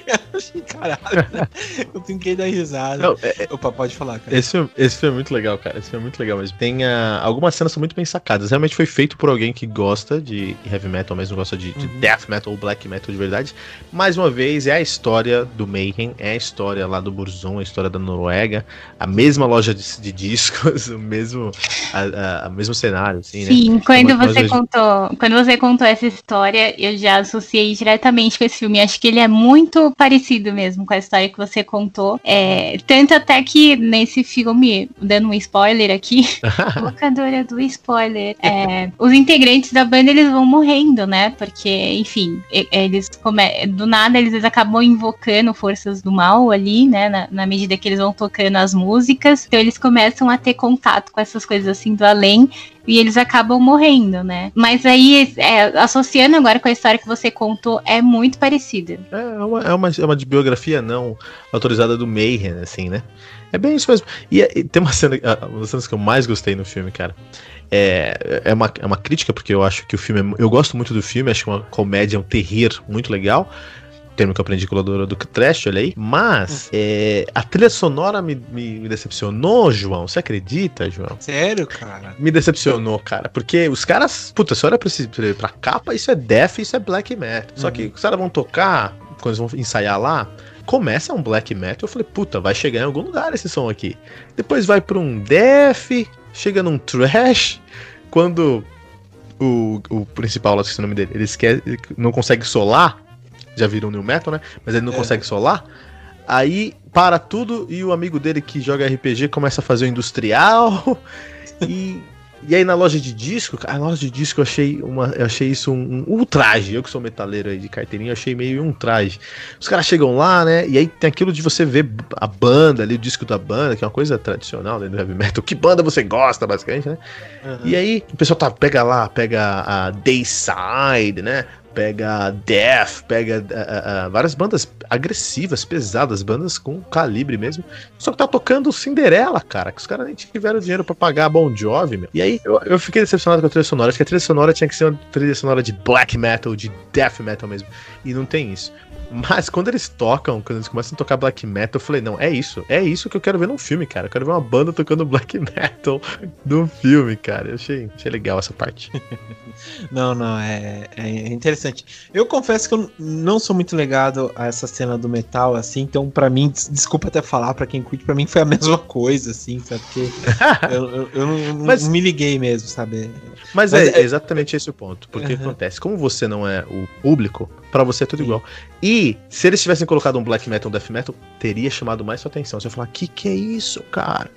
Caralho, né? eu que dar risada. Não, é, é, Opa, pode falar, cara. Esse esse filme é muito legal, cara. Esse filme é muito legal mas Tem uh, algumas cenas são muito bem sacadas. Realmente foi feito por alguém que gosta de heavy metal, mas não gosta de, de uhum. death metal ou black metal de verdade. Mais uma vez, é a história do Mayhem, é a história lá do Burzum, a história da Noruega, a mesma loja de, de discos, o mesmo. A, a, a, mesmo cenário, assim, né? Sim, quando você contou, quando você contou essa história, eu já associei diretamente com esse filme. Acho que ele é muito parecido mesmo com a história que você contou. É, tanto até que nesse filme, dando um spoiler aqui, locadora do spoiler, é, os integrantes da banda eles vão morrendo, né? Porque, enfim, eles come... do nada eles acabam invocando forças do mal ali, né? Na, na medida que eles vão tocando as músicas. Então eles começam a ter contato com essas coisas assim do além além e eles acabam morrendo, né? Mas aí, é, associando agora com a história que você contou, é muito parecida. É, é uma, é uma, é uma de biografia não autorizada do Mayhem, assim, né? É bem isso mesmo. E, e tem uma cena, uma das cenas que eu mais gostei no filme, cara. É, é, uma, é uma crítica, porque eu acho que o filme. É, eu gosto muito do filme, acho que é uma comédia, um terrir muito legal termo que eu aprendi com a do trash, olha aí. Mas hum. é, a trilha sonora me, me, me, decepcionou, João. Você acredita, João? Sério, cara? Me decepcionou, cara. Porque os caras. Puta, você olha pra, esse, pra capa, isso é death, isso é black metal. Só que uhum. os caras vão tocar, quando eles vão ensaiar lá, começa um black metal. Eu falei, puta, vai chegar em algum lugar esse som aqui. Depois vai pra um death, chega num trash. Quando o, o principal, lá, esqueci o nome dele, ele esquece, não consegue solar já viram New Metal, né? Mas ele não é. consegue solar. Aí para tudo e o amigo dele que joga RPG começa a fazer o industrial. e, e aí na loja de disco, a loja de disco eu achei, uma, eu achei isso um, um ultraje. Eu que sou metaleiro aí de carteirinha, eu achei meio um traje. Os caras chegam lá, né? E aí tem aquilo de você ver a banda ali, o disco da banda, que é uma coisa tradicional dentro do heavy metal. Que banda você gosta, basicamente, né? Uhum. E aí o pessoal tá, pega lá, pega a Dayside, né? Pega Death, pega uh, uh, várias bandas agressivas, pesadas, bandas com calibre mesmo. Só que tá tocando Cinderela, cara, que os caras nem tiveram dinheiro para pagar Bon Jovi, meu. E aí eu, eu, fiquei decepcionado com a trilha sonora. Acho que a trilha sonora tinha que ser uma trilha sonora de black metal, de death metal mesmo. E não tem isso. Mas quando eles tocam, quando eles começam a tocar black metal, eu falei, não, é isso. É isso que eu quero ver num filme, cara. Eu quero ver uma banda tocando black metal num filme, cara. Eu achei, achei legal essa parte. não, não, é, é interessante. Eu confesso que eu não sou muito ligado a essa cena do metal, assim, então para mim, desculpa até falar para quem curte, para mim foi a mesma coisa, assim, sabe? Porque eu, eu, eu não, mas, não, me liguei mesmo, sabe? Mas, mas é, é, exatamente esse o ponto. Porque uhum. acontece, como você não é o público, para você é tudo Sim. igual. E se eles tivessem colocado um black metal, um death metal, teria chamado mais sua atenção. Você ia falar, que que é isso, cara?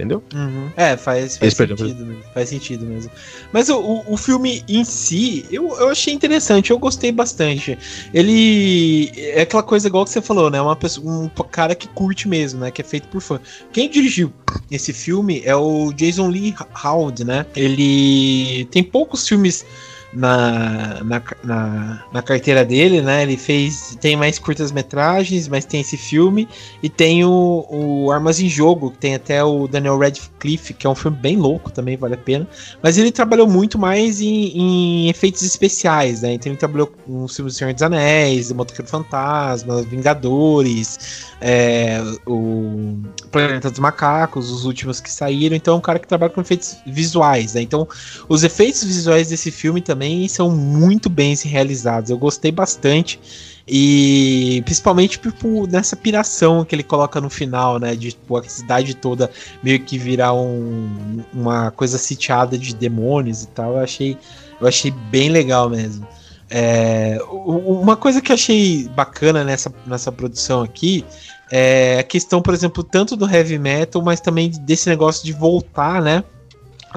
Entendeu? Uhum. É, faz, faz sentido mesmo. Faz sentido mesmo. Mas o, o filme em si, eu, eu achei interessante, eu gostei bastante. Ele é aquela coisa igual que você falou, né? Uma pessoa, um cara que curte mesmo, né? Que é feito por fã. Quem dirigiu esse filme é o Jason Lee Howard, né? Ele tem poucos filmes na, na, na, na, carteira dele, né? Ele fez. Tem mais curtas-metragens, mas tem esse filme. E tem o, o Armas em Jogo, que tem até o Daniel Radcliffe, que é um filme bem louco também, vale a pena. Mas ele trabalhou muito mais em, em efeitos especiais, né? Então ele trabalhou com o filme do Senhor dos Anéis, O Motoqueiro Fantasma, Vingadores, é, o Planeta dos Macacos, os últimos que saíram. Então é um cara que trabalha com efeitos visuais, né? Então os efeitos visuais desse filme também também são muito bem realizados. Eu gostei bastante. E principalmente tipo, nessa piração que ele coloca no final, né? De tipo, a cidade toda meio que virar um, uma coisa sitiada de demônios e tal. Eu achei, eu achei bem legal mesmo. É, uma coisa que eu achei bacana nessa, nessa produção aqui é a questão, por exemplo, tanto do heavy metal, mas também desse negócio de voltar, né?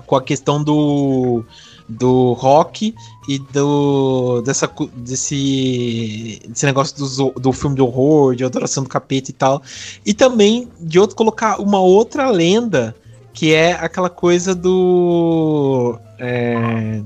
Com a questão do do rock e do dessa, desse, desse negócio do, do filme de horror, de adoração do capeta e tal. E também de outro colocar uma outra lenda, que é aquela coisa do. É,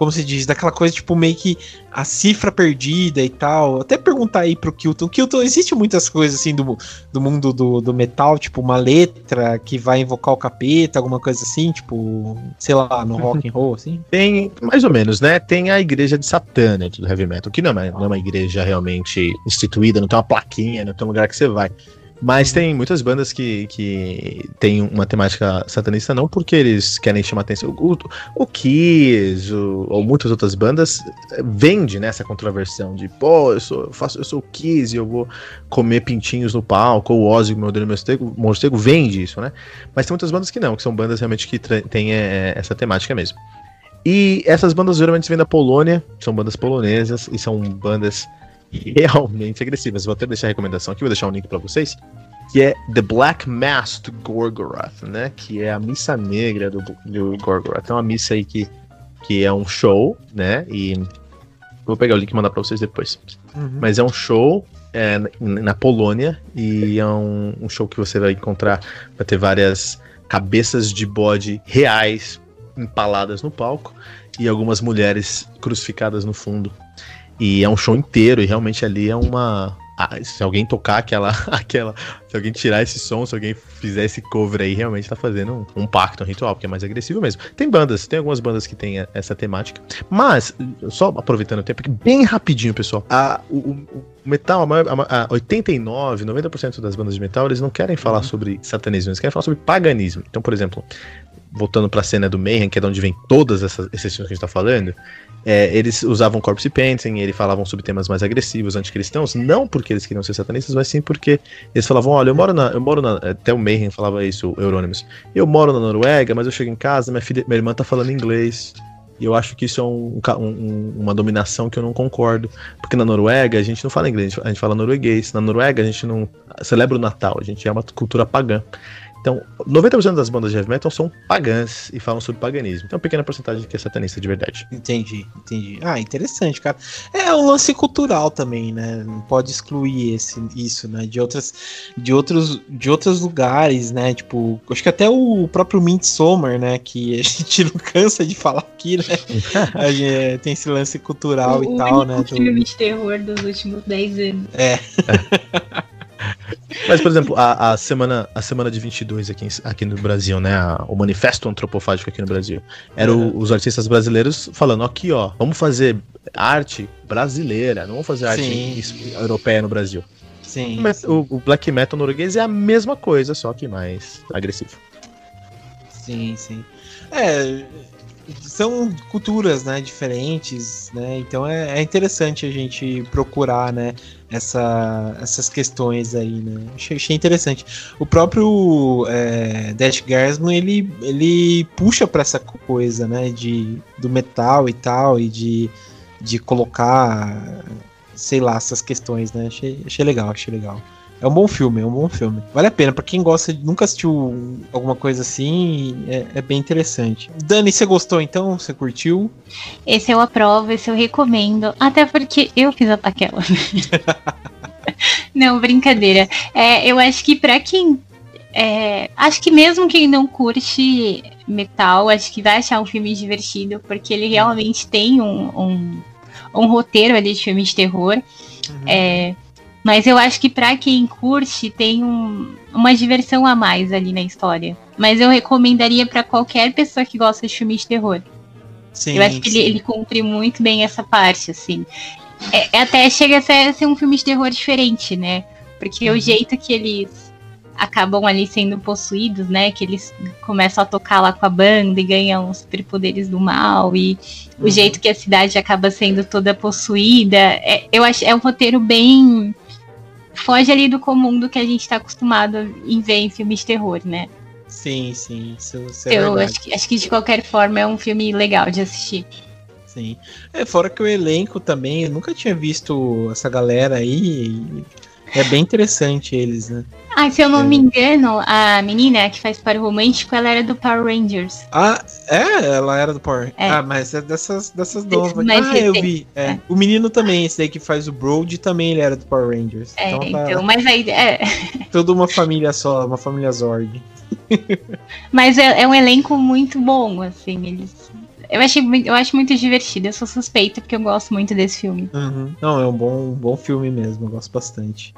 como se diz, daquela coisa tipo meio que a cifra perdida e tal. Até perguntar aí pro Kilton. Kilton, existe muitas coisas assim do, do mundo do, do metal, tipo uma letra que vai invocar o capeta, alguma coisa assim, tipo, sei lá, no rock and roll, assim? Tem, mais ou menos, né? Tem a igreja de Satã, né, do heavy metal, que não é, não é uma igreja realmente instituída, não tem uma plaquinha, não tem um lugar que você vai. Mas tem muitas bandas que, que tem uma temática satanista, não porque eles querem chamar atenção. O, o Kiss, o, ou muitas outras bandas, vende nessa né, controversão de, pô, eu sou, eu faço, eu sou Kiss e eu vou comer pintinhos no palco, ou o Ozzy, meu Deus, Mostego, Mostego vende isso, né? Mas tem muitas bandas que não, que são bandas realmente que têm é, essa temática mesmo. E essas bandas geralmente vêm da Polônia, são bandas polonesas e são bandas realmente agressivas. Vou até deixar a recomendação aqui, vou deixar um link para vocês. Que é The Black Mass to Gorgoroth, né? Que é a missa negra do, do Gorgoroth. É uma missa aí que, que é um show, né? E vou pegar o link e mandar para vocês depois. Uhum. Mas é um show é, na Polônia e é um, um, show que você vai encontrar, vai ter várias cabeças de bode reais empaladas no palco e algumas mulheres crucificadas no fundo. E é um show inteiro, e realmente ali é uma. se alguém tocar aquela, aquela. Se alguém tirar esse som, se alguém fizer esse cover aí, realmente tá fazendo um, um pacto, um ritual, porque é mais agressivo mesmo. Tem bandas, tem algumas bandas que tem essa temática. Mas, só aproveitando o tempo, bem rapidinho, pessoal. A, o, o metal, a, a 89, 90% das bandas de metal, eles não querem falar uhum. sobre satanismo, eles querem falar sobre paganismo. Então, por exemplo, voltando para a cena do Mayhem, que é de onde vem todas essas exceções que a gente está falando, é, eles usavam corpse painting, eles falavam sobre temas mais agressivos, anticristãos, não porque eles queriam ser satanistas, mas sim porque eles falavam, olha, eu moro na, eu moro na, até o Mayhem falava isso, o Euronymous, eu moro na Noruega, mas eu chego em casa, minha filha, minha irmã tá falando inglês, e eu acho que isso é um, um, uma dominação que eu não concordo. Porque na Noruega a gente não fala inglês, a gente fala norueguês. Na Noruega a gente não celebra o Natal, a gente é uma cultura pagã. Então, 90% das bandas de heavy metal são pagãs e falam sobre paganismo. Tem uma pequena porcentagem que é satanista de verdade. Entendi, entendi. Ah, interessante, cara. É um lance cultural também, né? Não pode excluir esse, isso, né? De outras, de outros, de outros lugares, né? Tipo, acho que até o próprio Midsommar, né? Que a gente não cansa de falar aqui, né? gente, tem esse lance cultural o, e tal, né? O filme de terror dos últimos 10 anos. É. é. Mas, por exemplo, a, a, semana, a semana de 22 aqui, aqui no Brasil, né? A, o manifesto antropofágico aqui no Brasil. Eram uhum. os artistas brasileiros falando: aqui, ó, vamos fazer arte brasileira, não vamos fazer arte europeia no Brasil. Sim, sim. O, o, black metal norueguês é a mesma coisa, só que mais agressivo. Sim, sim. É, são culturas, né, diferentes, né? Então é, é, interessante a gente procurar, né, essa, essas questões aí, né? Achei, achei interessante. O próprio é, Dash Garsman, ele, ele puxa para essa coisa, né, de do metal e tal e de, de colocar, sei lá, essas questões, né? Achei, achei legal, achei legal. É um bom filme, é um bom filme. Vale a pena. Pra quem gosta, nunca assistiu alguma coisa assim, é, é bem interessante. Dani, você gostou então? Você curtiu? Esse eu aprovo, esse eu recomendo. Até porque eu fiz a paquela. não, brincadeira. É, eu acho que pra quem. É, acho que mesmo quem não curte metal, acho que vai achar um filme divertido, porque ele realmente tem um, um, um roteiro ali de filme de terror. Uhum. É, mas eu acho que para quem curte tem um, uma diversão a mais ali na história. Mas eu recomendaria para qualquer pessoa que gosta de filmes de terror. Sim, eu acho que ele, ele, cumpre muito bem essa parte, assim. É, é até chega a ser, a ser, um filme de terror diferente, né? Porque uhum. o jeito que eles acabam ali sendo possuídos, né? Que eles começam a tocar lá com a banda e ganham os superpoderes do mal e uhum. o jeito que a cidade acaba sendo toda possuída. É, eu acho é um roteiro bem foge ali do comum do que a gente está acostumado em ver em filmes de terror, né? Sim, sim, isso, isso é Eu acho que, acho que de qualquer forma é um filme legal de assistir. Sim. É, fora que o elenco também, eu nunca tinha visto essa galera aí. É bem interessante eles, né? Ah, se eu não é. me engano, a menina que faz para o romântico, ela era do Power Rangers. Ah, é? Ela era do Power é. Ah, mas é dessas, dessas novas. ah, recente. eu vi. É. é. O menino também, esse aí que faz o Brody, também ele era do Power Rangers. É, então, tá... então mas aí... É. Toda uma família só, uma família Zord. mas é, é um elenco muito bom, assim, eles eu, achei, eu acho muito divertido. Eu sou suspeita porque eu gosto muito desse filme. Uhum. Não, é um bom, bom filme mesmo. Eu gosto bastante.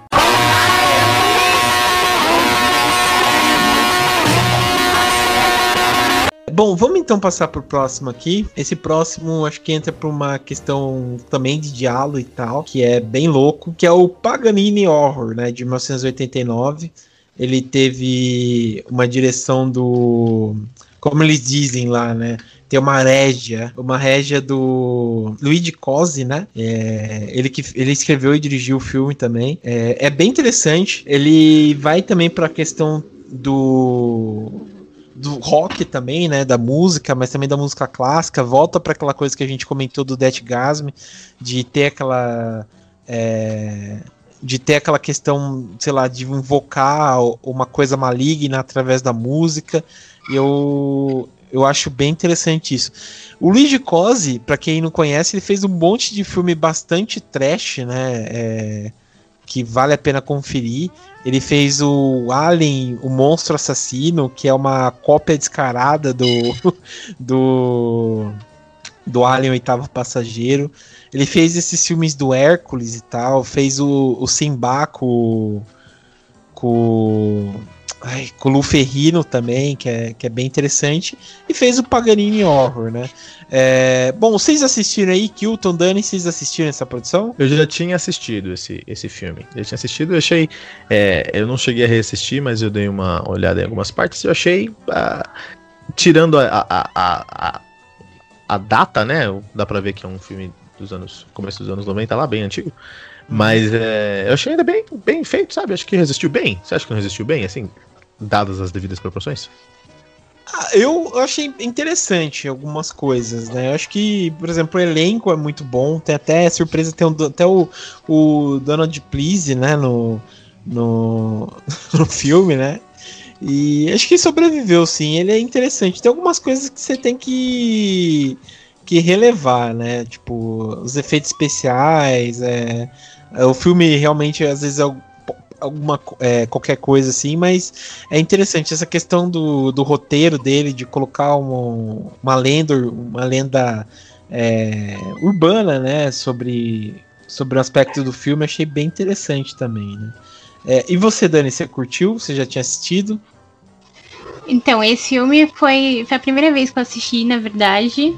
Bom, vamos então passar pro próximo aqui. Esse próximo acho que entra para uma questão também de diálogo e tal, que é bem louco, que é o Paganini Horror, né, de 1989. Ele teve uma direção do como eles dizem lá, né? Tem uma régia, uma régia do Luigi Cosi, né? É, ele que ele escreveu e dirigiu o filme também. É, é bem interessante. Ele vai também para a questão do do rock também, né, da música, mas também da música clássica, volta para aquela coisa que a gente comentou do Death Gasm, de ter aquela é, de ter aquela questão, sei lá, de invocar uma coisa maligna através da música. Eu eu acho bem interessante isso. O Luigi Cosi, para quem não conhece, ele fez um monte de filme bastante trash, né? É, que vale a pena conferir. Ele fez o Alien, o Monstro Assassino, que é uma cópia descarada do do do Alien Oitavo Passageiro. Ele fez esses filmes do Hércules e tal, fez o, o Simba com, com Ai, com o Lu Ferrino também, que é, que é bem interessante. E fez o Paganini Horror, né? É, bom, vocês assistiram aí, Kilton, Dani, vocês assistiram essa produção? Eu já tinha assistido esse, esse filme. Eu tinha assistido, eu achei. É, eu não cheguei a reassistir, mas eu dei uma olhada em algumas partes e eu achei. Ah, tirando a, a, a, a, data, né? Dá pra ver que é um filme dos anos. começo dos anos 90, lá, bem antigo. Mas é, eu achei ainda bem, bem feito, sabe? Acho que resistiu bem. Você acha que não resistiu bem, assim? Dadas as devidas proporções? Ah, eu achei interessante algumas coisas, né? Eu acho que, por exemplo, o elenco é muito bom. Tem até surpresa, tem um, até o, o Donald Please, né? No, no, no filme, né? E acho que sobreviveu, sim. Ele é interessante. Tem algumas coisas que você tem que, que relevar, né? Tipo, os efeitos especiais. É, é o filme realmente, às vezes, é alguma é, qualquer coisa assim, mas é interessante essa questão do, do roteiro dele, de colocar uma, uma lenda, uma lenda é, urbana, né? Sobre, sobre o aspecto do filme, achei bem interessante também, né? É, e você, Dani, você curtiu? Você já tinha assistido? Então, esse filme foi, foi a primeira vez que eu assisti, na verdade.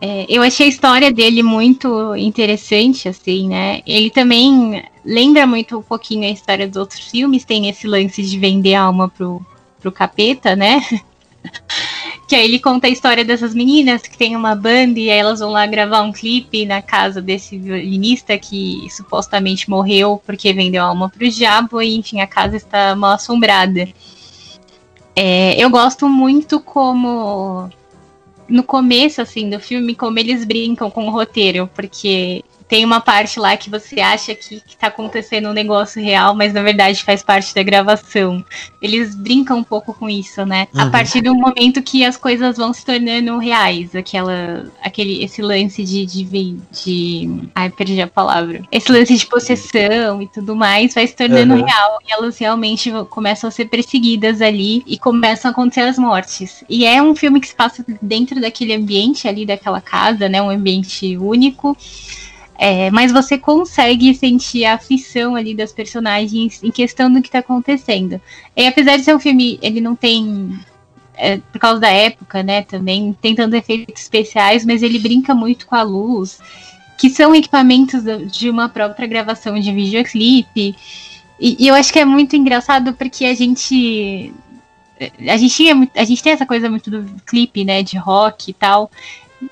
É, eu achei a história dele muito interessante, assim, né? Ele também lembra muito um pouquinho a história dos outros filmes, tem esse lance de vender alma pro, pro capeta, né? que aí ele conta a história dessas meninas que tem uma banda e aí elas vão lá gravar um clipe na casa desse violinista que supostamente morreu porque vendeu alma pro diabo e enfim, a casa está mal assombrada. É, eu gosto muito como no começo assim do filme como eles brincam com o roteiro, porque tem uma parte lá que você acha que, que tá acontecendo um negócio real, mas na verdade faz parte da gravação. Eles brincam um pouco com isso, né? Uhum. A partir do momento que as coisas vão se tornando reais, aquela, aquele, esse lance de, de, de, ai, perdi a palavra. Esse lance de possessão e tudo mais vai se tornando uhum. real e elas realmente começam a ser perseguidas ali e começam a acontecer as mortes. E é um filme que se passa dentro daquele ambiente ali daquela casa, né? Um ambiente único. É, mas você consegue sentir a aflição ali das personagens em questão do que está acontecendo. E apesar de ser um filme, ele não tem. É, por causa da época, né, também, tem tantos efeitos especiais, mas ele brinca muito com a luz, que são equipamentos de uma própria gravação de videoclipe. E, e eu acho que é muito engraçado porque a gente. A gente, tinha, a gente tem essa coisa muito do clipe, né, de rock e tal.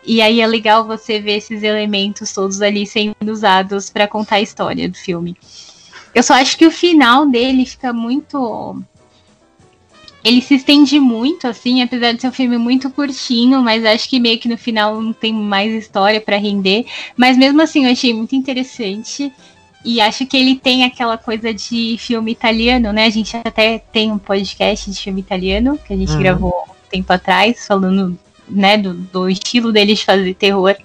E aí é legal você ver esses elementos todos ali sendo usados para contar a história do filme. Eu só acho que o final dele fica muito. Ele se estende muito, assim, apesar de ser um filme muito curtinho, mas acho que meio que no final não tem mais história para render. Mas mesmo assim, eu achei muito interessante. E acho que ele tem aquela coisa de filme italiano, né? A gente até tem um podcast de filme italiano que a gente uhum. gravou um tempo atrás, falando né, do, do estilo deles de fazer terror.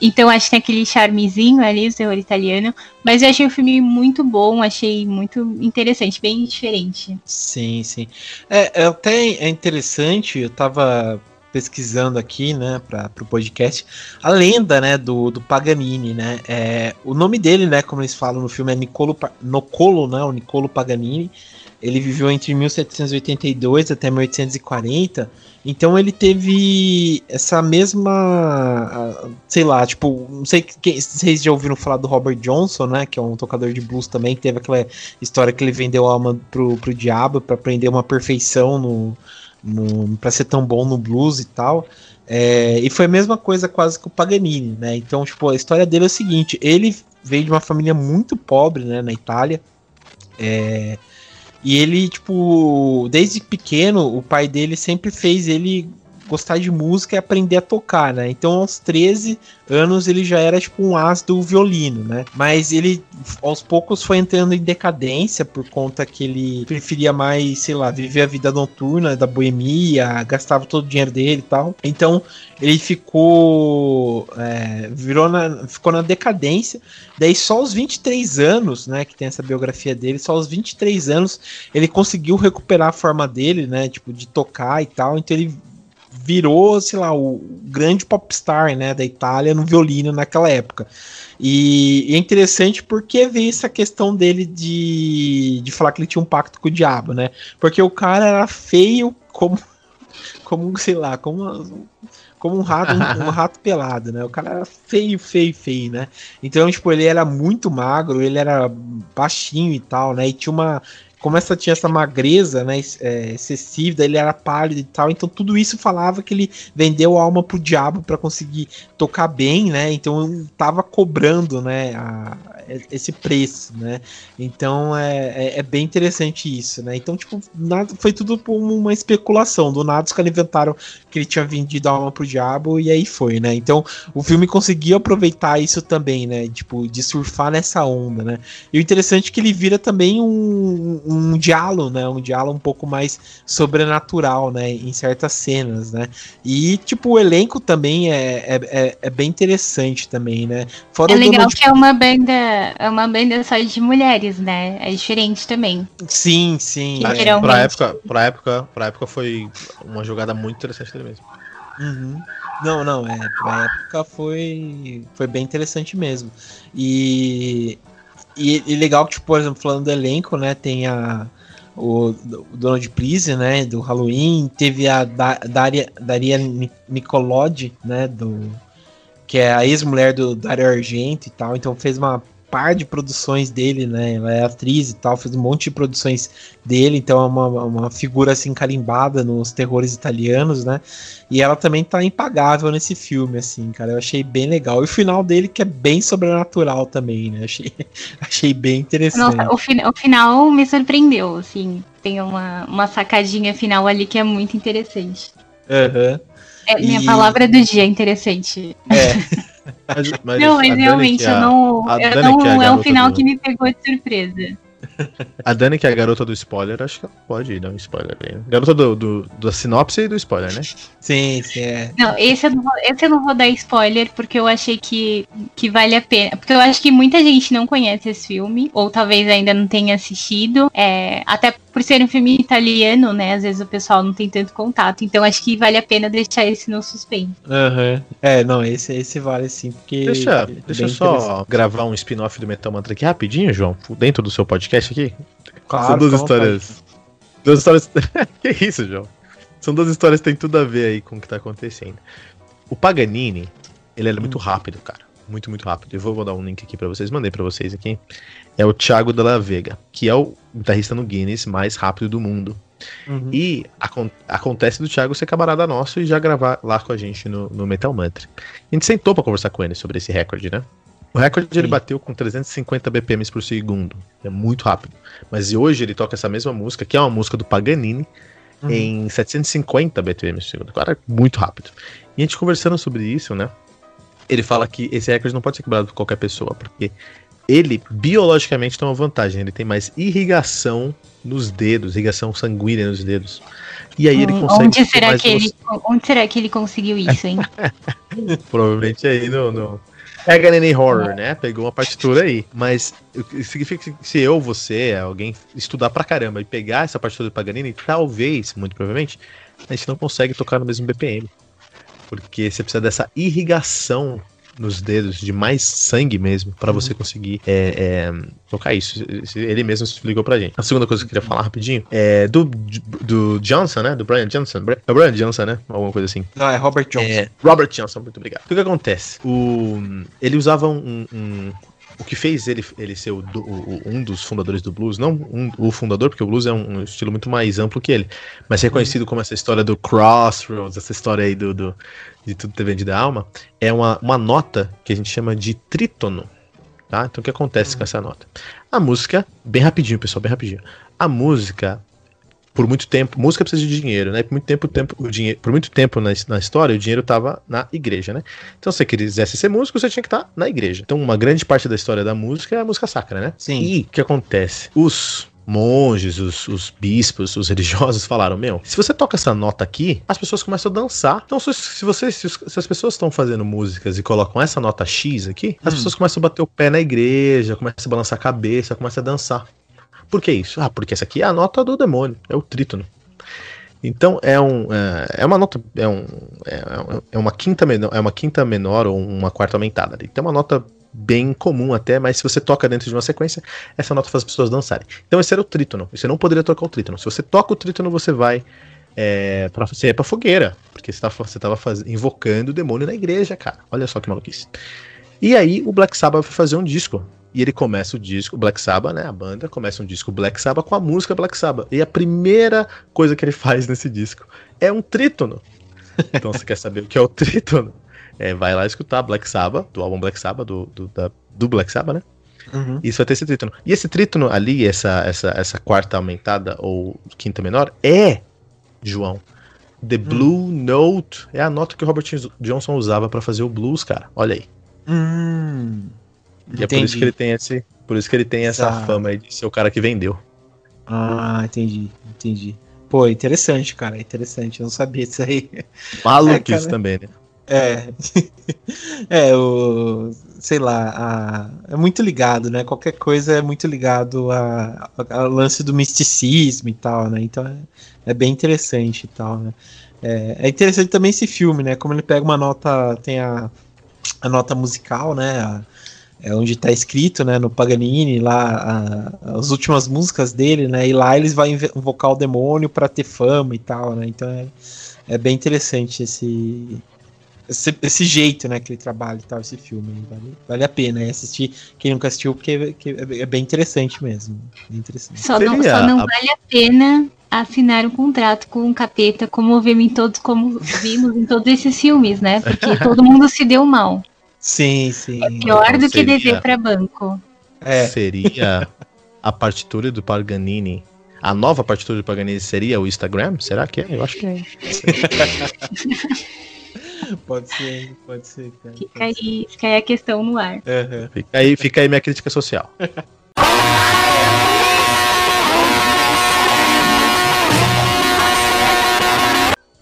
Então acho que tem aquele charmezinho ali, o terror italiano. Mas eu achei o filme muito bom, achei muito interessante, bem diferente. Sim, sim. É, é até é interessante, eu tava pesquisando aqui, né, para o podcast, a lenda, né, do, do Paganini, né, é, o nome dele, né, como eles falam no filme é Nicolo, Nocolo, né, o Nicolo Paganini, ele viveu entre 1782 até 1840 então ele teve essa mesma. Sei lá, tipo, não sei se vocês já ouviram falar do Robert Johnson, né? Que é um tocador de blues também, que teve aquela história que ele vendeu a alma pro, pro diabo para aprender uma perfeição no, no. pra ser tão bom no blues e tal. É, e foi a mesma coisa quase que o Paganini, né? Então, tipo, a história dele é o seguinte: ele veio de uma família muito pobre, né, na Itália. É, e ele, tipo, desde pequeno, o pai dele sempre fez ele gostar de música e aprender a tocar, né? Então, aos 13 anos, ele já era tipo um as do violino, né? Mas ele, aos poucos, foi entrando em decadência por conta que ele preferia mais, sei lá, viver a vida noturna, da boemia, gastava todo o dinheiro dele e tal. Então, ele ficou. É, virou na, ficou na decadência. Daí, só aos 23 anos, né? Que tem essa biografia dele, só aos 23 anos ele conseguiu recuperar a forma dele, né? Tipo, de tocar e tal. Então, ele virou, sei lá, o grande popstar, né, da Itália no violino naquela época. E, e é interessante porque veio essa questão dele de, de falar que ele tinha um pacto com o diabo, né? Porque o cara era feio como, como sei lá, como como um rato, um, um, rato pelado, né? O cara era feio, feio, feio, né? Então, tipo, ele era muito magro, ele era baixinho e tal, né? E tinha uma, como essa tinha essa magreza, né, é, excessiva, ele era pálido e tal, então tudo isso falava que ele vendeu a alma pro diabo para conseguir tocar bem, né? Então tava cobrando, né, a, esse preço, né? Então é, é, é, bem interessante isso, né? Então, tipo, nada, foi tudo uma especulação. Do nada os caras inventaram que ele tinha vendido a alma pro diabo e aí foi, né? Então o filme conseguiu aproveitar isso também, né? Tipo, de surfar nessa onda, né? E o interessante é que ele vira também um diálogo, né? Um diálogo um pouco mais sobrenatural, né? Em certas cenas, né? E, tipo, o elenco também é, é, é, é bem interessante também, né? Fora é legal de... que é uma banda, é uma banda só de mulheres, né? É diferente também. Sim, sim. É. Pra, época, pra, época, pra época foi uma jogada muito interessante dele mesmo. Uhum. Não, não, é, pra época foi, foi bem interessante mesmo. E, e, e, legal que, tipo, por exemplo, falando do elenco, né, tem a, o, o Donald Please, né, do Halloween, teve a da, Daria, Daria Nicolodi, né, do, que é a ex-mulher do Dario Argento e tal, então fez uma par de produções dele, né? Ela é atriz e tal, fez um monte de produções dele, então é uma, uma figura assim carimbada nos terrores italianos, né? E ela também tá impagável nesse filme, assim, cara. Eu achei bem legal. E o final dele que é bem sobrenatural também, né? Achei, achei bem interessante. Nossa, o, fi o final me surpreendeu, assim. Tem uma, uma sacadinha final ali que é muito interessante. Uhum. É, minha e... palavra do dia, interessante. É. Mas, mas não, mas realmente, eu não, eu não é um final do... que me pegou de surpresa. A Dani, que é a garota do spoiler, acho que ela pode dar um spoiler aí. Garota do, do, da sinopse e do spoiler, né? Sim, sim, é. Não, esse eu não, vou, esse eu não vou dar spoiler porque eu achei que, que vale a pena. Porque eu acho que muita gente não conhece esse filme, ou talvez ainda não tenha assistido. É, até por ser um filme italiano, né? Às vezes o pessoal não tem tanto contato. Então acho que vale a pena deixar esse no suspense. Uhum. É, não, esse, esse vale sim, porque. Deixa, é deixa eu só gravar um spin-off do Metal Mantra aqui rapidinho, João, dentro do seu podcast aqui. Claro, São duas histórias. Duas histórias. que isso, João? São duas histórias que tem tudo a ver aí com o que tá acontecendo. O Paganini, ele é hum. muito rápido, cara. Muito, muito rápido. Eu vou, vou dar um link aqui para vocês, mandei para vocês aqui. É o Thiago Della Vega, que é o guitarrista no Guinness mais rápido do mundo. Uhum. E acon acontece do Thiago ser camarada nosso e já gravar lá com a gente no, no Metal Mantra. A gente sentou para conversar com ele sobre esse recorde, né? O recorde Sim. ele bateu com 350 BPMs por segundo. É muito rápido. Mas hoje ele toca essa mesma música, que é uma música do Paganini, uhum. em 750 BPMs por segundo. Claro, é muito rápido. E a gente conversando sobre isso, né? Ele fala que esse recorde não pode ser quebrado por qualquer pessoa, porque ele biologicamente tem uma vantagem. Ele tem mais irrigação nos dedos, irrigação sanguínea nos dedos. E aí hum, ele consegue. Onde será, que ele, onde será que ele conseguiu isso, hein? Provavelmente aí no, no Paganini Horror, né? Pegou uma partitura aí. Mas significa que se eu, você, alguém estudar pra caramba e pegar essa partitura do Paganini, talvez, muito provavelmente, a gente não consegue tocar no mesmo BPM. Porque você precisa dessa irrigação nos dedos de mais sangue mesmo para uhum. você conseguir é, é, tocar isso. Ele mesmo explicou pra gente. A segunda coisa que eu queria falar rapidinho é do, do Johnson, né? Do Brian Johnson. É o Brian Johnson, né? Alguma coisa assim. Não, é Robert Johnson. É, Robert Johnson, muito obrigado. O que acontece? O, ele usava um, um o que fez ele, ele ser o, o, um dos fundadores do blues, não um, o fundador, porque o blues é um, um, estilo muito mais amplo que ele, mas reconhecido como essa história do crossroads, essa história aí do, do de tudo ter vendido a alma, é uma, uma nota que a gente chama de trítono. Tá? Então o que acontece com essa nota? A música, bem rapidinho, pessoal, bem rapidinho. A música por muito tempo, música precisa de dinheiro, né? Por muito tempo, tempo o dinheiro, por muito tempo na, na história, o dinheiro estava na igreja, né? Então, se você quisesse ser músico, você tinha que estar tá na igreja. Então, uma grande parte da história da música é a música sacra, né? Sim. E o que acontece? Os monges, os, os, bispos, os religiosos falaram: Meu, se você toca essa nota aqui, as pessoas começam a dançar. Então, se, se você, se, se as pessoas estão fazendo músicas e colocam essa nota X aqui, as hum. pessoas começam a bater o pé na igreja, começam a balançar a cabeça, começam a dançar. Por que isso? Ah, porque essa aqui é a nota do demônio, é o trítono. Então é um é, é uma nota é, um, é, é, uma quinta menor é uma quinta menor ou uma quarta aumentada. Então é uma nota bem comum até, mas se você toca dentro de uma sequência, essa nota faz as pessoas dançarem. Então esse era o trítono. Você não poderia tocar o trítono. Se você toca o trítono, você vai é, para você é para fogueira, porque você estava você tava faz, invocando o demônio na igreja, cara. Olha só que maluquice. E aí o Black Sabbath foi fazer um disco e ele começa o disco, Black Sabbath, né? A banda começa um disco Black Sabbath com a música Black Sabbath. E a primeira coisa que ele faz nesse disco é um trítono. Então você quer saber o que é o trítono? É, vai lá escutar Black Sabbath, do álbum Black Sabbath, do, do, da, do Black Sabbath, né? Uhum. Isso vai ter esse trítono. E esse trítono ali, essa, essa, essa quarta aumentada ou quinta menor, é, João, The Blue hum. Note. É a nota que o Robert Johnson usava para fazer o blues, cara. Olha aí. Hum. E é por isso que ele tem esse, por isso que ele tem essa, essa fama aí de ser o cara que vendeu. Ah, entendi, entendi. Pô, interessante, cara, interessante. Eu não sabia disso aí. Maluquice é, também, né? É. é, o. Sei lá, a, é muito ligado, né? Qualquer coisa é muito ligado ao lance do misticismo e tal, né? Então é, é bem interessante e tal, né? É, é, interessante também esse filme, né? Como ele pega uma nota, tem a, a nota musical, né? A, é onde está escrito, né, no Paganini, lá a, as últimas músicas dele, né? E lá eles vão invocar o demônio para ter fama e tal, né? Então é, é bem interessante esse, esse, esse, jeito, né, que ele trabalha e tal, esse filme. Vale, vale a pena assistir quem nunca assistiu, porque é, é bem interessante mesmo. Bem interessante. Só, não, só não vale a pena assinar um contrato com um capeta, como vimos em todos, como vimos em todos esses filmes, né? Porque todo mundo se deu mal. Sim, sim. É pior do que dever para banco. É. Seria a partitura do Paganini. A nova partitura do Paganini seria o Instagram? Será que é? Eu acho que é. pode ser, pode ser. Cara. Fica, pode aí, ser. fica aí a questão no ar. Uhum. Fica, aí, fica aí minha crítica social.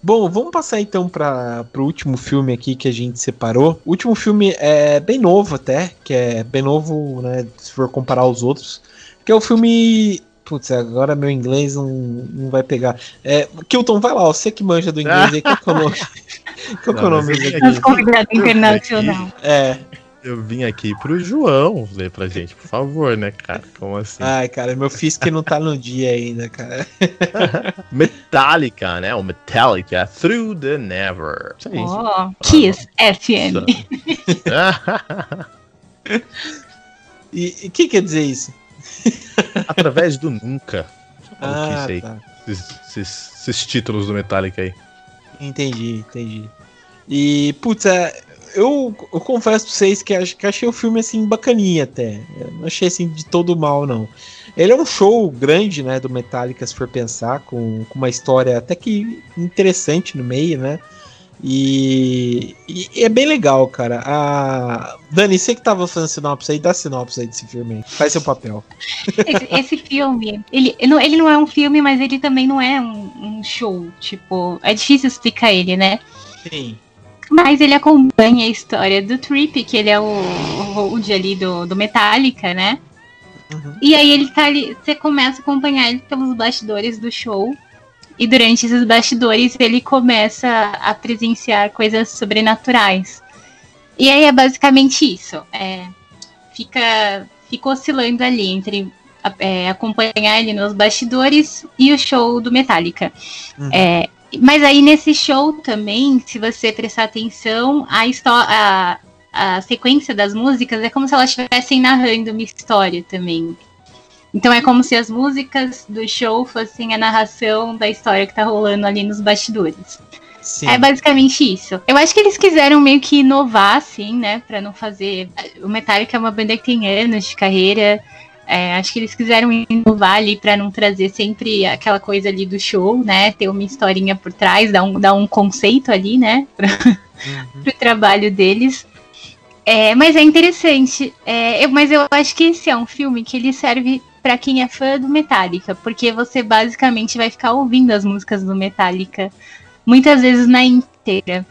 Bom, vamos passar então para o último filme aqui que a gente separou. O último filme é bem novo até, que é bem novo, né, se for comparar aos outros, que é o filme Putz, agora meu inglês não, não vai pegar. É, Kilton, vai lá, você que manja do inglês aí, que é o nome? que é o nome dele? convidado internacional. É. Eu vim aqui pro João ler pra gente, por favor, né, cara? Como assim? Ai, cara, meu que não tá no dia ainda, cara. Metallica, né? O Metallica Through the Never. Isso aí. Oh, Kiss ah, FM. e o que quer dizer isso? Através do Nunca. Ah, tá. esses, esses, esses títulos do Metallica aí. Entendi, entendi. E, putz, é, eu, eu confesso pra vocês que, que achei o filme assim bacaninha até. Eu não achei assim de todo mal, não. Ele é um show grande, né, do Metallica, se for pensar, com, com uma história até que interessante no meio, né? E, e, é bem legal, cara. A... Dani, você que tava fazendo sinopse aí, dá sinopse aí desse filme aí. Faz seu papel. Esse, esse filme, ele, ele não é um filme, mas ele também não é um, um show. Tipo, é difícil explicar ele, né? Sim. Mas ele acompanha a história do Trip, que ele é o, o ali do, do Metallica, né? Uhum. E aí ele tá ali, você começa a acompanhar ele pelos bastidores do show. E durante esses bastidores ele começa a presenciar coisas sobrenaturais. E aí é basicamente isso. É, fica, fica oscilando ali entre é, acompanhar ele nos bastidores e o show do Metallica. Uhum. É, mas aí nesse show também, se você prestar atenção, a, a, a sequência das músicas é como se elas estivessem narrando uma história também. Então é como se as músicas do show fossem a narração da história que tá rolando ali nos bastidores. Sim. É basicamente isso. Eu acho que eles quiseram meio que inovar, assim, né? Pra não fazer. O Metallica é uma banda que tem anos de carreira. É, acho que eles quiseram inovar ali para não trazer sempre aquela coisa ali do show, né? Ter uma historinha por trás, dar um, dar um conceito ali, né? Pra, uhum. pro trabalho deles. É, mas é interessante. É, eu, mas eu acho que esse é um filme que ele serve para quem é fã do Metallica, porque você basicamente vai ficar ouvindo as músicas do Metallica muitas vezes na inteira.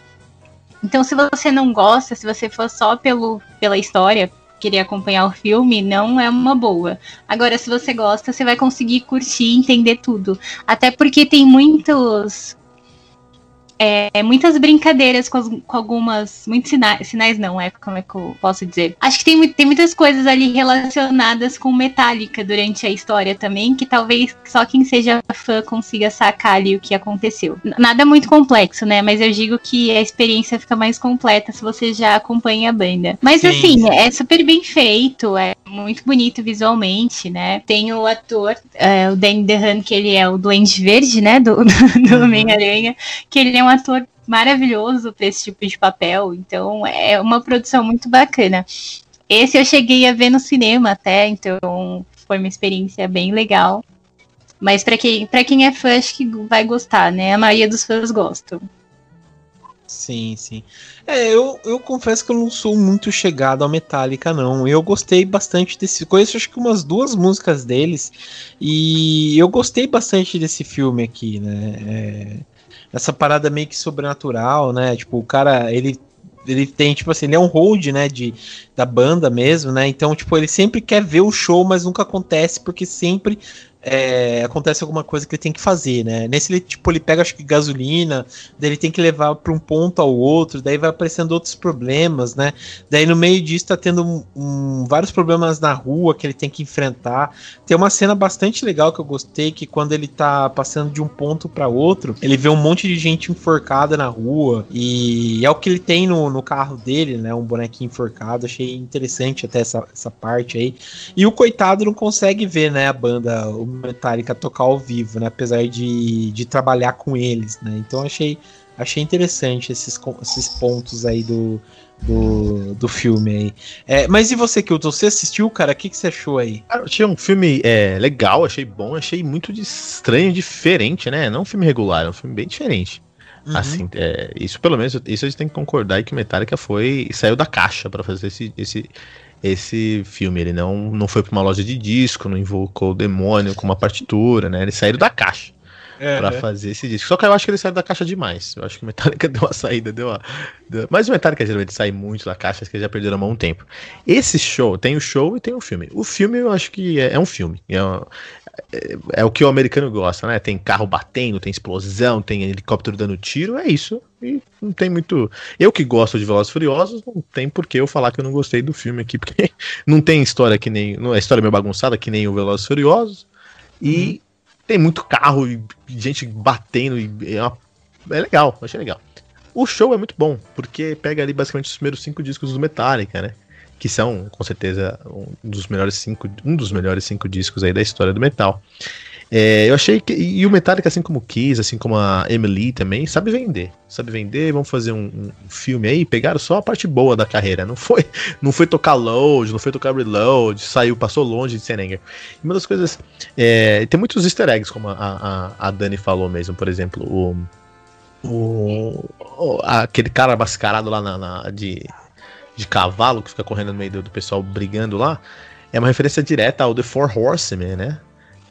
Então, se você não gosta, se você for só pelo, pela história, querer acompanhar o filme, não é uma boa. Agora, se você gosta, você vai conseguir curtir e entender tudo. Até porque tem muitos é, muitas brincadeiras com, as, com, algumas. Muitos sinais, sinais não, é como é que eu posso dizer. Acho que tem, tem muitas coisas ali relacionadas com Metallica durante a história também, que talvez só quem seja fã consiga sacar ali o que aconteceu. Nada muito complexo, né? Mas eu digo que a experiência fica mais completa se você já acompanha a banda. Mas Sim. assim, é super bem feito, é muito bonito visualmente, né? Tem o ator, é, o Danny DeHaan, que ele é o Duende Verde, né? Do, do, do uhum. Homem-Aranha, que ele é um ator maravilhoso para esse tipo de papel, então é uma produção muito bacana. Esse eu cheguei a ver no cinema até, então foi uma experiência bem legal. Mas para quem, pra quem é fã, acho que vai gostar, né? A maioria dos fãs gostam. Sim, sim. É, eu, eu confesso que eu não sou muito chegado ao Metallica, não. Eu gostei bastante desse. Conheço acho que umas duas músicas deles. E eu gostei bastante desse filme aqui, né? É, essa parada meio que sobrenatural, né? Tipo, o cara, ele ele tem, tipo assim, ele é um hold, né, de, da banda mesmo, né, então, tipo, ele sempre quer ver o show, mas nunca acontece, porque sempre é, acontece alguma coisa que ele tem que fazer, né? Nesse ele, tipo, ele pega, acho que gasolina, daí ele tem que levar para um ponto ao outro, daí vai aparecendo outros problemas, né? Daí no meio disso tá tendo um, vários problemas na rua que ele tem que enfrentar. Tem uma cena bastante legal que eu gostei, que quando ele tá passando de um ponto para outro, ele vê um monte de gente enforcada na rua, e é o que ele tem no, no carro dele, né? Um bonequinho enforcado. Achei interessante até essa, essa parte aí. E o coitado não consegue ver, né, a banda, o Metallica tocar ao vivo, né? Apesar de, de trabalhar com eles, né? Então achei, achei interessante esses, esses pontos aí do, do, do filme aí. É, mas e você, Kilton? Você assistiu, cara? O que, que você achou aí? Cara, achei um filme é, legal, achei bom, achei muito de estranho, diferente, né? Não um filme regular, é um filme bem diferente. Uhum. Assim, é, isso pelo menos, isso a gente tem que concordar que Metallica foi saiu da caixa para fazer esse, esse, esse filme. Ele não, não foi para uma loja de disco, não invocou o demônio com uma partitura, né? Eles saíram da caixa é, para é. fazer esse disco. Só que eu acho que eles saíram da caixa demais. Eu acho que o Metallica deu uma saída, deu uma. Deu... Mas o Metallica geralmente sai muito da caixa, acho que eles já perderam a mão um tempo. Esse show, tem o show e tem o filme. O filme eu acho que é, é um filme. É, é, é, o que o americano gosta, né? Tem carro batendo, tem explosão, tem helicóptero dando tiro, é isso. E não tem muito. Eu que gosto de Velozes Furiosos, não tem por que eu falar que eu não gostei do filme aqui, porque não tem história que nem. Não é história meio bagunçada que nem o Velozes Furiosos. E uhum. Tem muito carro e gente batendo, e é, uma, é legal, achei legal. O show é muito bom, porque pega ali basicamente os primeiros cinco discos do Metallica, né? que são com certeza um dos melhores cinco, um dos melhores cinco discos aí da história do metal. É, eu achei que. E o Metallica, assim como o Kiss, assim como a Emily também, sabe vender. Sabe vender, vamos fazer um, um, filme aí, pegaram só a parte boa da carreira. Não foi não foi tocar load, não foi tocar reload, saiu, passou longe de Serenger. Uma das coisas. É, tem muitos easter eggs, como a, a, a Dani falou mesmo, por exemplo, o. O, aquele cara mascarado lá na, na de de cavalo que fica correndo no meio do, do, pessoal brigando lá, é uma referência direta ao The Four Horsemen, né?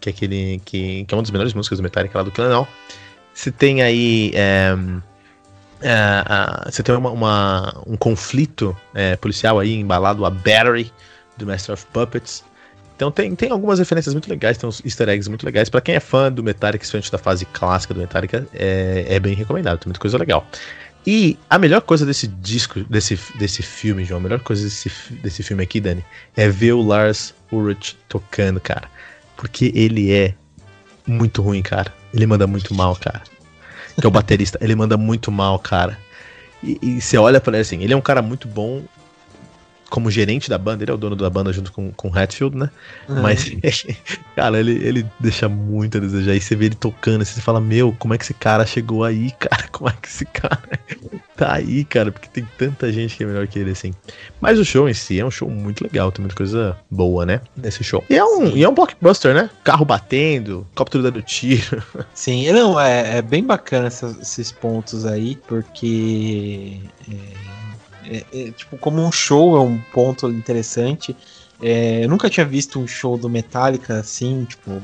Que é aquele que, que é uma das melhores músicas do Metallica lá do Clanal. Você tem aí é, é, você tem uma, uma um conflito é, policial aí embalado a Battery do Master of Puppets. Então tem, tem algumas referências muito legais, tem uns easter eggs muito legais. para quem é fã do Metallica, especialmente da fase clássica do Metallica, é, é bem recomendado, tem muita coisa legal. E a melhor coisa desse disco, desse, desse filme, João, a melhor coisa desse, desse filme aqui, Dani, é ver o Lars Ulrich tocando, cara. Porque ele é muito ruim, cara. Ele manda muito mal, cara. Que é o baterista, ele manda muito mal, cara. E, você olha para ele assim, ele é um cara muito bom como gerente da banda, ele é o dono da banda junto com, com o Hatfield, né? Uhum. Mas, cara, ele, ele deixa muito a desejar. E você vê ele tocando, assim, você fala, meu, como é que esse cara chegou aí, cara? Como é que esse cara tá aí, cara? Porque tem tanta gente que é melhor que ele, assim. Mas o show em si é um show muito legal, tem muita coisa boa, né? Nesse show. E é um, e é um blockbuster, né? Carro batendo, cóptero dando tiro. Sim, não, é, é bem bacana esses pontos aí, porque. É é, é, tipo, como um show é um ponto interessante. É, eu nunca tinha visto um show do Metallica assim, tipo.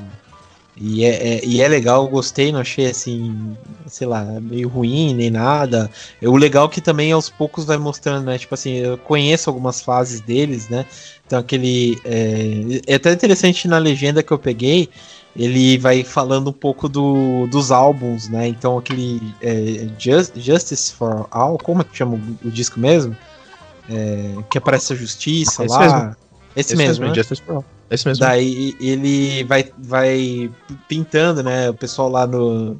E é, é, e é legal, gostei, não achei assim, sei lá, meio ruim nem nada. O legal que também aos poucos vai mostrando, né? Tipo assim, eu conheço algumas fases deles, né? Então aquele. É, é até interessante na legenda que eu peguei ele vai falando um pouco do, dos álbuns, né? Então aquele é, Just, Justice for All, como é que chama o, o disco mesmo? É, que aparece a justiça Esse lá. Mesmo. Esse, Esse mesmo, mesmo né? Justice for All. Esse mesmo. Daí ele vai, vai pintando, né? O pessoal lá no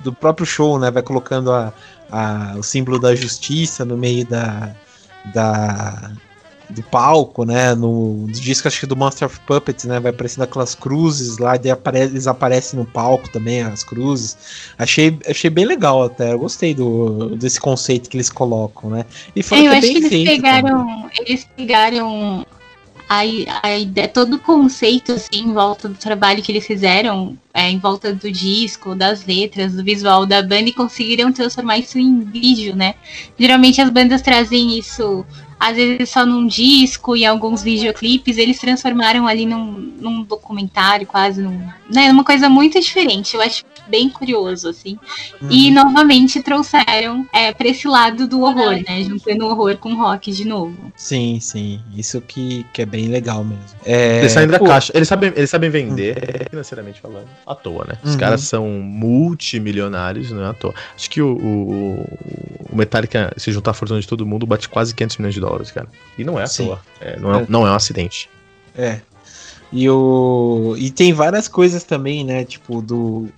do próprio show, né? Vai colocando a, a, o símbolo da justiça no meio da, da do palco, né? No, no disco, acho que do Monster of Puppets, né? Vai aparecendo aquelas cruzes lá, e apare eles aparecem no palco também, as cruzes. Achei, achei bem legal até. Eu gostei do, desse conceito que eles colocam, né? E foi é, eu acho que eles pegaram. Eles pegaram a, a ideia, todo o conceito assim, em volta do trabalho que eles fizeram, é, em volta do disco, das letras, do visual da banda e conseguiram transformar isso em vídeo, né? Geralmente as bandas trazem isso às vezes só num disco e alguns videoclipes, eles transformaram ali num, num documentário, quase num, né, uma coisa muito diferente. Eu acho bem curioso, assim. Uhum. E novamente trouxeram é, pra esse lado do horror, né? Juntando o horror com rock de novo. Sim, sim. Isso que, que é bem legal mesmo. É... Eles saem da Pô. caixa. Eles sabem, eles sabem vender, uhum. financeiramente falando, à toa, né? Os uhum. caras são multimilionários, não é à toa. Acho que o, o, o Metallica, se juntar a fortuna de todo mundo, bate quase 500 milhões de dólares, cara. E não é à sim. toa. É, não, é, é. não é um acidente. É, e, o... e tem várias coisas também, né? Tipo, do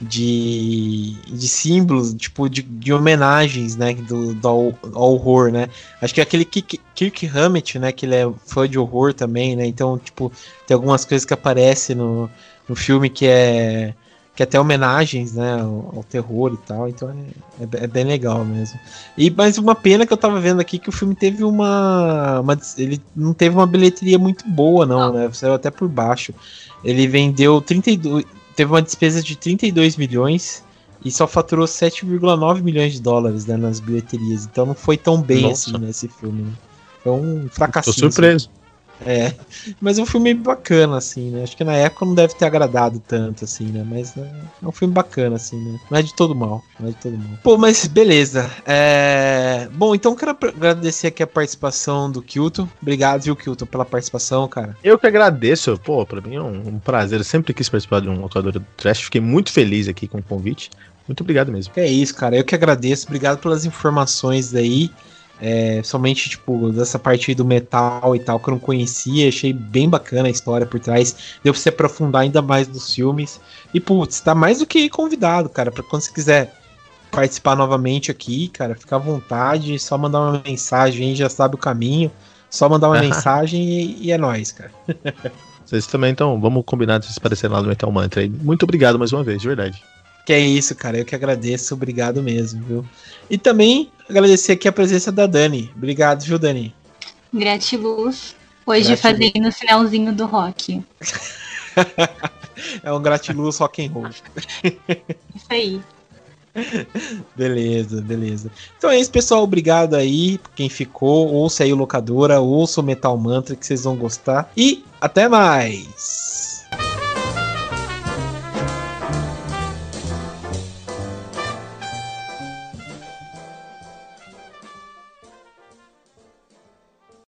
de, de símbolos, tipo, de, de homenagens, né, do, do ao, ao, horror, né. Acho que aquele Kirk, Kirk Hammett, né, que ele é fã de horror também, né, então, tipo, tem algumas coisas que aparecem no, no filme que é que é até homenagens, né, ao, ao terror e tal, então é, é, é, bem legal mesmo. E mais uma pena que eu tava vendo aqui que o filme teve uma, uma ele não teve uma bilheteria muito boa não, né, saiu até por baixo. Ele vendeu 32 teve uma despesa de 32 milhões e só faturou 7,9 milhões de dólares né, nas bilheterias. Então não foi tão bem Nossa. assim nesse filme. Né? Foi um fracasso. Tô surpreso. É, mas é um filme bacana, assim, né? Acho que na época não deve ter agradado tanto, assim, né? Mas é, é um filme bacana, assim, né? Não é de todo mal, não é de todo mal. Pô, mas beleza. É... Bom, então quero agradecer aqui a participação do Kilton. Obrigado, viu, Kilton, pela participação, cara. Eu que agradeço, pô, pra mim é um, prazer. Eu sempre quis participar de um atuador do Trash. Fiquei muito feliz aqui com o convite. Muito obrigado mesmo. É isso, cara. Eu que agradeço. Obrigado pelas informações daí. É, somente, tipo, dessa parte do metal e tal, que eu não conhecia, achei bem bacana a história por trás. Deu pra se aprofundar ainda mais nos filmes. E, putz, tá mais do que convidado, cara, pra quando você quiser participar novamente aqui, cara, fica à vontade, só mandar uma mensagem, já sabe o caminho. Só mandar uma mensagem e, e, é nóis, cara. Vocês também, então, vamos combinar de se parecer lá no Metal Mantra. Muito obrigado mais uma vez, de verdade. Que é isso, cara. Eu que agradeço. Obrigado mesmo, viu? E também agradecer aqui a presença da Dani. Obrigado, viu, Dani? Gratiluz. Hoje gratiluz. fazendo o finalzinho do rock. é um gratiluz rock and roll. Isso aí. Beleza, beleza. Então é isso, pessoal. Obrigado aí quem ficou. Ouça aí o Locadora, ouça o Metal Mantra que vocês vão gostar. E até mais!